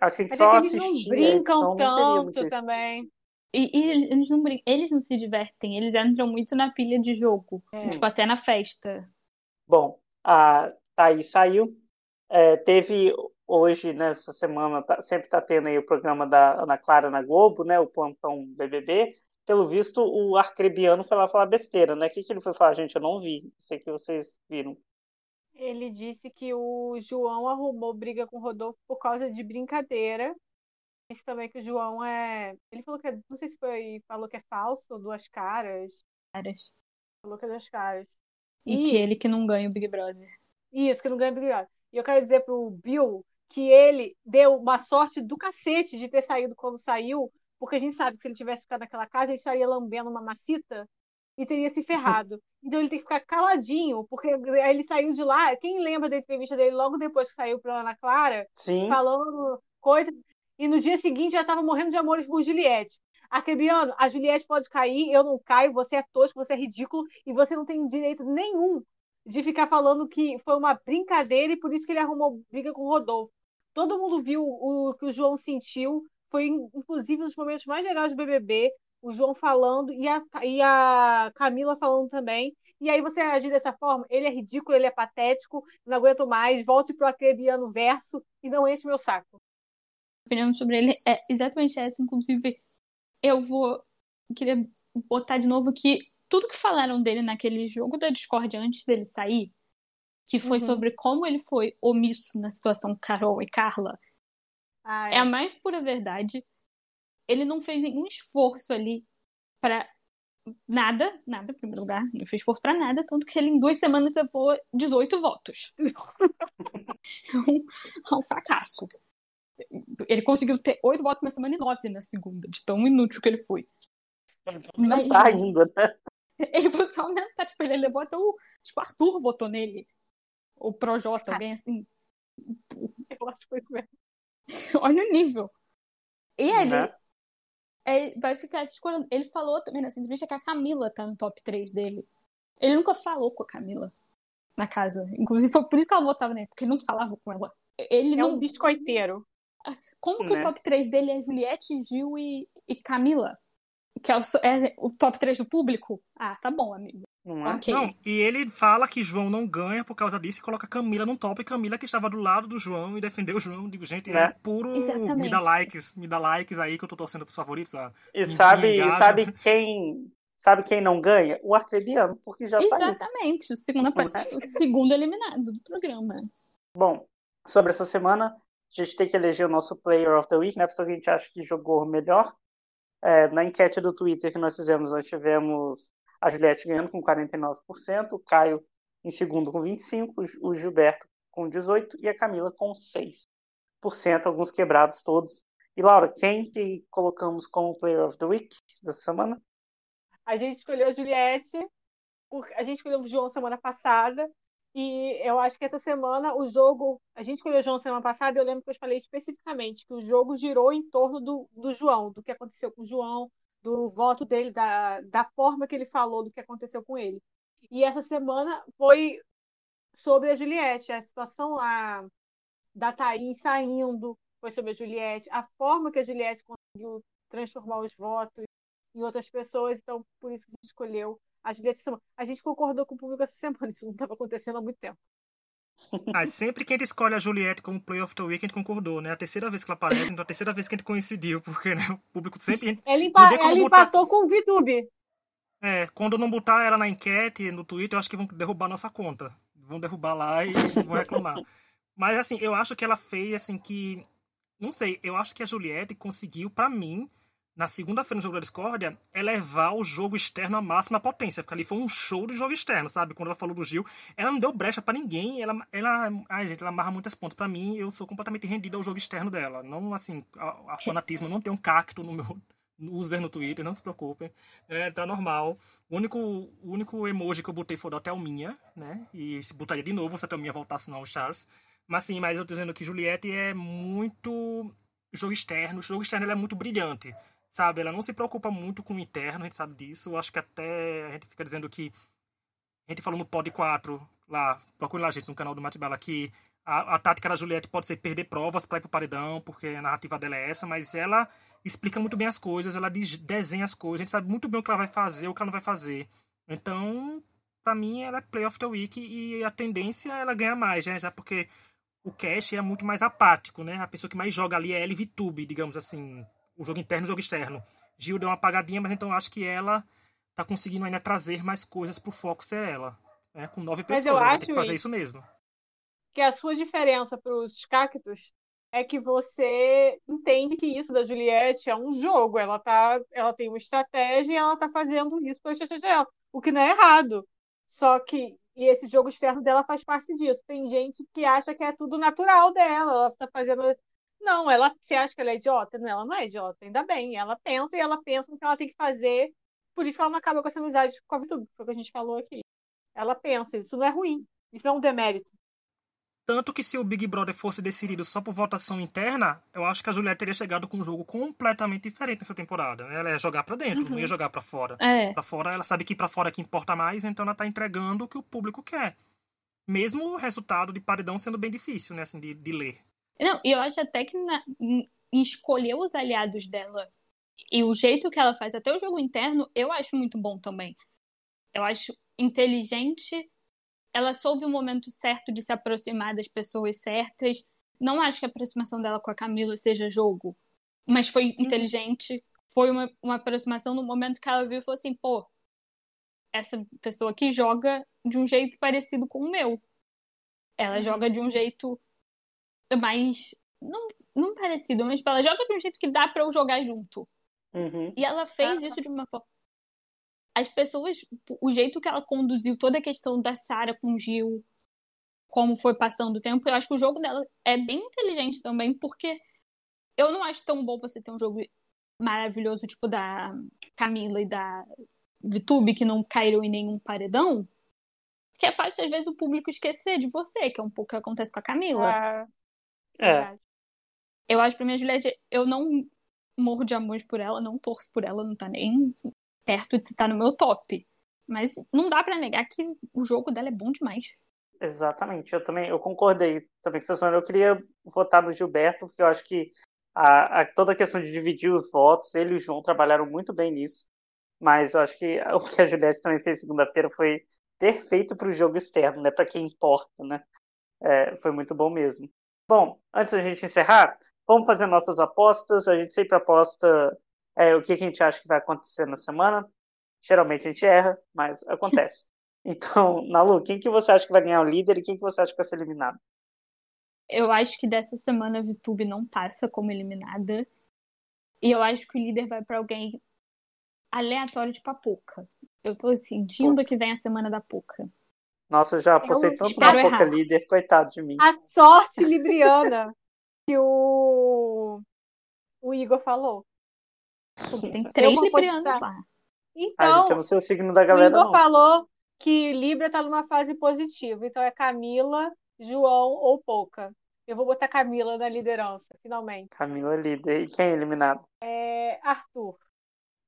Acho que a gente Mas só é que eles não brincam tanto também. E, e, eles, não brincam, eles não se divertem, eles entram muito na pilha de jogo. É. Tipo, até na festa. Bom, a Thaís saiu. É, teve hoje, nessa semana, tá, sempre tá tendo aí o programa da Ana Clara na Globo, né? O Plantão BBB. pelo visto, o arcrebiano foi lá falar besteira, né? O que, que ele foi falar? Gente, eu não vi. Sei que vocês viram. Ele disse que o João arrumou briga com o Rodolfo por causa de brincadeira. Disse também que o João é. Ele falou que é. Não sei se foi. Falou que é falso, duas caras. Caras. Falou que é duas caras. E, e que ele que não ganha o Big Brother. Isso, que não ganha o Big Brother. E eu quero dizer pro Bill que ele deu uma sorte do cacete de ter saído quando saiu, porque a gente sabe que se ele tivesse ficado naquela casa, ele estaria lambendo uma macita e teria se ferrado. Então ele tem que ficar caladinho, porque ele saiu de lá. Quem lembra da entrevista dele logo depois que saiu para Ana Clara, Sim. falando coisa. E no dia seguinte já estava morrendo de amores por Juliette. Arquebiano, a Juliette pode cair, eu não caio, você é tosco, você é ridículo e você não tem direito nenhum de ficar falando que foi uma brincadeira e por isso que ele arrumou briga com o Rodolfo. Todo mundo viu o que o João sentiu, foi inclusive um dos momentos mais legais do BBB, o João falando e a, e a Camila falando também. E aí você agir dessa forma, ele é ridículo, ele é patético, não aguento mais, volte pro acrebiano verso e não enche meu saco. A opinião sobre ele é exatamente essa, inclusive eu vou queria botar de novo que tudo que falaram dele naquele jogo da Discord antes dele sair, que foi uhum. sobre como ele foi omisso na situação Carol e Carla, ah, é. é a mais pura verdade. Ele não fez nenhum esforço ali para nada, nada, em primeiro lugar, não fez esforço para nada, tanto que ele em duas semanas levou 18 votos. é, um, é um fracasso. Ele conseguiu ter oito votos na semana e nove na segunda, de tão inútil que ele foi. Mas, tá ainda, né? Ele buscou aumentar, tipo, ele levou até o. Tipo, Arthur votou nele. O Projota, alguém assim. Eu acho que foi isso mesmo. Olha o nível. E ele, né? ele vai ficar escolhendo. Ele falou também nessa entrevista que a Camila tá no top 3 dele. Ele nunca falou com a Camila na casa. Inclusive, foi por isso que ela votava nele, porque ele não falava com ela. Ele é não... um biscoiteiro. Como que né? o top 3 dele é Juliette, Gil e, e Camila? Que é o, é o, top 3 do público? Ah, tá bom, amigo. Não é? Okay. Não, e ele fala que João não ganha por causa disso e coloca Camila no top. E Camila que estava do lado do João e defendeu o João. Digo, gente, é, é puro. Exatamente. Me dá likes, me dá likes aí que eu tô torcendo pros favoritos. E sabe, sabe quem. Sabe quem não ganha? O arcrebiano, porque já Exatamente, saiu. o segundo, o segundo eliminado do programa. Bom, sobre essa semana, a gente tem que eleger o nosso Player of the Week, né? A pessoa que a gente acha que jogou melhor. É, na enquete do Twitter que nós fizemos, nós tivemos a Juliette ganhando com 49%, o Caio em segundo com 25%, o Gilberto com 18% e a Camila com 6%, alguns quebrados todos. E Laura, quem que colocamos como Player of the Week dessa semana? A gente escolheu a Juliette, a gente escolheu o João semana passada, e eu acho que essa semana o jogo. A gente escolheu o João semana passada, eu lembro que eu falei especificamente que o jogo girou em torno do, do João, do que aconteceu com o João, do voto dele, da, da forma que ele falou do que aconteceu com ele. E essa semana foi sobre a Juliette, a situação lá da Thaís saindo, foi sobre a Juliette, a forma que a Juliette conseguiu transformar os votos em outras pessoas, então por isso que a gente escolheu a Juliette. A gente concordou com o público essa semana, isso não estava acontecendo há muito tempo. Ah, sempre que a gente escolhe a Juliette como Play of the Week, a gente concordou, né? A terceira vez que ela aparece, então a terceira vez que a gente coincidiu, porque né, o público sempre. Ela, empa ela botar... empatou com o VTube. É, quando não botar ela na enquete, no Twitter, eu acho que vão derrubar nossa conta. Vão derrubar lá e vão reclamar. Mas assim, eu acho que ela fez assim que. Não sei, eu acho que a Juliette conseguiu, para mim, na segunda-feira no jogo da discórdia, é levar o jogo externo à máxima potência, porque ali foi um show de jogo externo, sabe? Quando ela falou do Gil, ela não deu brecha para ninguém, ela, ela, ai gente, ela amarra muitas pontas para mim, eu sou completamente rendido ao jogo externo dela. Não, assim, a, a fanatismo, não tem um cacto no meu user no Twitter, não se preocupem, é, tá normal. O único, o único emoji que eu botei foi da Thelminha, né? E se botaria de novo se a Thelminha voltasse não, o Charles. Mas sim, mas eu tô dizendo que Juliette é muito jogo externo, o jogo externo é muito brilhante sabe? Ela não se preocupa muito com o interno, a gente sabe disso. Acho que até a gente fica dizendo que. A gente falou no Pod 4, lá, procure lá, gente, no canal do Matibala, que a, a tática da Juliette pode ser perder provas para ir pro paredão, porque a narrativa dela é essa, mas ela explica muito bem as coisas, ela desenha as coisas, a gente sabe muito bem o que ela vai fazer, o que ela não vai fazer. Então, para mim, ela é Play of the Week e a tendência é ela ganhar mais, né? Já porque o Cash é muito mais apático, né? A pessoa que mais joga ali é LVTube, digamos assim o jogo interno e o jogo externo. Gil deu uma apagadinha, mas então eu acho que ela tá conseguindo ainda trazer mais coisas pro foco ser ela. Né? Com nove pessoas, ela vai ter que fazer isso mesmo. Que a sua diferença pros cactos é que você entende que isso da Juliette é um jogo. Ela, tá, ela tem uma estratégia e ela tá fazendo isso pela estratégia dela. O que não é errado. Só que e esse jogo externo dela faz parte disso. Tem gente que acha que é tudo natural dela. Ela tá fazendo. Não, ela você acha que ela é idiota? Não, ela não é idiota, ainda bem. Ela pensa e ela pensa no que ela tem que fazer. Por isso ela não acaba com essa amizade com a VTube, foi o que a gente falou aqui. Ela pensa, isso não é ruim. Isso não é um demérito. Tanto que se o Big Brother fosse decidido só por votação interna, eu acho que a Juliette teria chegado com um jogo completamente diferente nessa temporada. Ela ia jogar para dentro, uhum. não ia jogar para fora. É. Pra fora, ela sabe que para fora é que importa mais, então ela tá entregando o que o público quer. Mesmo o resultado de paredão sendo bem difícil, né, assim, de, de ler. Não, e eu acho até que na, em escolher os aliados dela e o jeito que ela faz, até o jogo interno, eu acho muito bom também. Eu acho inteligente ela soube o momento certo de se aproximar das pessoas certas. Não acho que a aproximação dela com a Camila seja jogo, mas foi uhum. inteligente. Foi uma, uma aproximação no momento que ela viu e falou assim: pô, essa pessoa aqui joga de um jeito parecido com o meu. Ela uhum. joga de um jeito mais. Não, não parecido, mas ela joga de um jeito que dá para eu jogar junto. Uhum. E ela fez ah, isso de uma forma as pessoas, o jeito que ela conduziu toda a questão da Sara com o Gil, como foi passando o tempo, eu acho que o jogo dela é bem inteligente também, porque eu não acho tão bom você ter um jogo maravilhoso, tipo da Camila e da VTube, que não caíram em nenhum paredão, que é fácil, às vezes, o público esquecer de você, que é um pouco o que acontece com a Camila. É. Eu acho pra mim, a Juliette, eu não morro de amor por ela, não torço por ela, não tá nem perto de estar no meu top. Mas não dá para negar que o jogo dela é bom demais. Exatamente, eu também eu concordei também com essa Eu queria votar no Gilberto, porque eu acho que a, a, toda a questão de dividir os votos, ele e o João trabalharam muito bem nisso. Mas eu acho que o que a Juliette também fez segunda-feira foi perfeito para o jogo externo, né? Para quem importa, né? É, foi muito bom mesmo. Bom, antes da gente encerrar, vamos fazer nossas apostas. A gente sempre aposta é, o que a gente acha que vai acontecer na semana. Geralmente a gente erra, mas acontece. Então, Nalu, quem que você acha que vai ganhar o líder e quem que você acha que vai ser eliminado? Eu acho que dessa semana a VTube não passa como eliminada. E eu acho que o líder vai para alguém aleatório de Papoca. Eu tô sentindo que vem a semana da Poca. Nossa, eu já apostei eu tanto na Poca líder, coitado de mim. A sorte libriana que o, o Igor falou. Tem três librianos lá. Então, a gente, eu não sei o signo da galera, o Igor falou que Libra tá numa fase positiva. Então é Camila, João ou Pouca. Eu vou botar Camila na liderança, finalmente. Camila é líder. E quem é eliminado? É Arthur.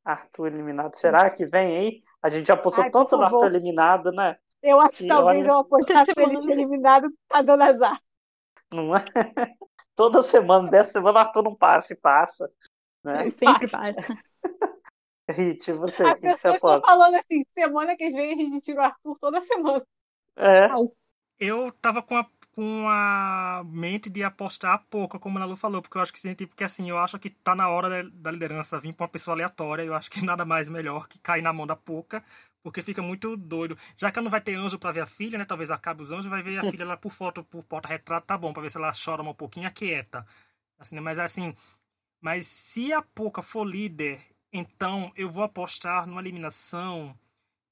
Arthur eliminado. Será que vem aí? A gente já apostou Ai, tanto no Arthur eliminado, né? Eu acho que talvez olha... eu apostar que ele ser eliminado tá dando azar. Não é? Toda semana, dessa semana, Arthur não passa e passa. Né? Sempre passa. Hit, você, As pessoas estão falando assim, semana que vem a gente tira o Arthur toda semana. É. Eu tava com a, com a mente de apostar pouco, como a Lu falou, porque eu acho que porque assim, eu acho que tá na hora da, da liderança vir pra uma pessoa aleatória, eu acho que nada mais melhor que cair na mão da pouca, porque fica muito doido. Já que ela não vai ter anjo para ver a filha, né? Talvez acabe os anjos, vai ver a filha lá por foto, por porta-retrato, tá bom, pra ver se ela chora um pouquinho, aquieta. Assim, mas assim, mas se a Poca for líder, então eu vou apostar numa eliminação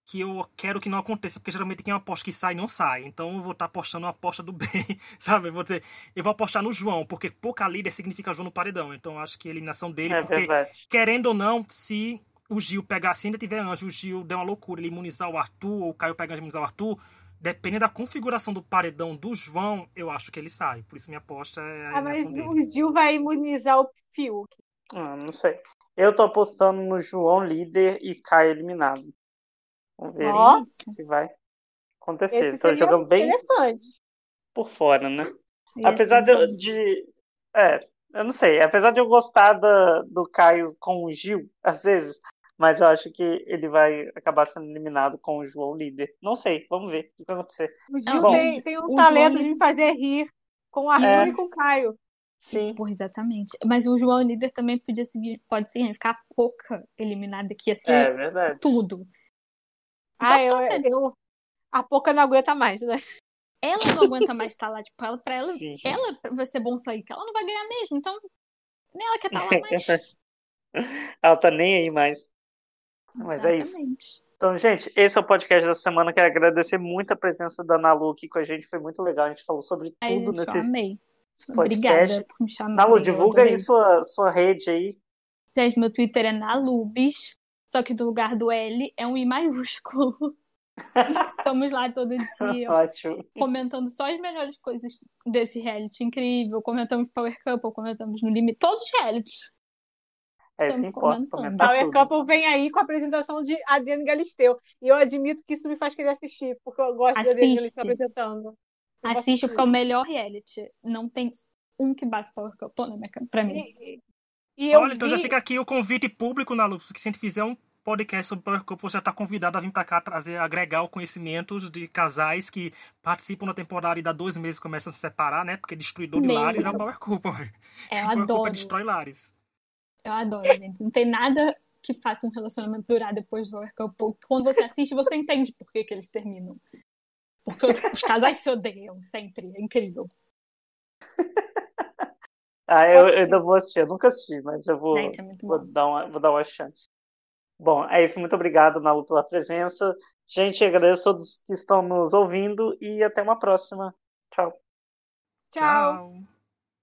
que eu quero que não aconteça, porque geralmente quem aposta que sai não sai. Então eu vou estar apostando uma aposta do bem, sabe? Eu vou dizer, eu vou apostar no João, porque pouca líder significa João no paredão. Então eu acho que a eliminação dele, é porque verdade. querendo ou não, se o Gil pegar, se ainda tiver anjo, o Gil der uma loucura, ele imunizar o Arthur, ou o Caio pegar e imunizar o Arthur, dependendo da configuração do paredão do João, eu acho que ele sai. Por isso minha aposta é a ah, mas dele. o Gil vai imunizar o Fiuk. Ah, não sei. Eu tô apostando no João líder e Caio eliminado. Vamos ver Nossa. o que vai acontecer. Estou jogando bem por fora, né? Esse Apesar de, de, É, eu não sei. Apesar de eu gostar da, do Caio com o Gil, às vezes, mas eu acho que ele vai acabar sendo eliminado com o João líder. Não sei, vamos ver o que vai acontecer. O Gil Bom, tem, tem um talento João... de me fazer rir com o Arthur é. e com o Caio. Sim. Porra, exatamente. Mas o João líder também podia seguir, pode significar a pouca eliminada, que ia ser é, verdade. tudo. Ah, eu, eu, a pouca não aguenta mais, né? Ela não aguenta mais estar lá, tipo, ela, pra ela, Sim. ela vai ser bom sair, que ela não vai ganhar mesmo, então nem ela quer estar lá mais. ela tá nem aí mais. Mas é isso. Então, gente, esse é o podcast da semana. Quero agradecer muito a presença da Nalu aqui com a gente. Foi muito legal. A gente falou sobre tudo nesse, amei. podcast. Obrigada por me chamar. Nalu, divulga aí sua, sua rede aí. Gente, meu Twitter é Nalubis, só que no lugar do L é um I maiúsculo. Estamos lá todo dia. Ótimo. Comentando só as melhores coisas desse reality incrível. Comentamos Power Couple, comentamos no limite. Todos os realities. É isso que importa. Power Couple vem aí com a apresentação de Adriane Galisteu. E eu admito que isso me faz querer assistir, porque eu gosto Assiste. de Adriane Galisteu apresentando. Eu Assiste, porque é o melhor reality. Não tem um que bate Power Couple né, pra mim. E, e Olha, vi... então já fica aqui o convite público, na que se a gente fizer um podcast sobre Power Couple, você já está convidado a vir para cá trazer, agregar o conhecimento de casais que participam da temporada e dá dois meses começam a se separar, né? Porque destruidor de lares é o Power Couple. É, eu Power adoro. Couple destrói lares. Eu adoro, gente. Não tem nada que faça um relacionamento durar depois do Couple. Quando você assiste, você entende por que, que eles terminam. Porque os casais se odeiam sempre. É incrível. ah, eu, eu ainda vou assistir. Eu nunca assisti, mas eu vou, Gente, é vou, dar, uma, vou dar uma chance. Bom, é isso. Muito obrigado, Nalu, pela presença. Gente, agradeço a todos que estão nos ouvindo e até uma próxima. Tchau. Tchau. Tchau.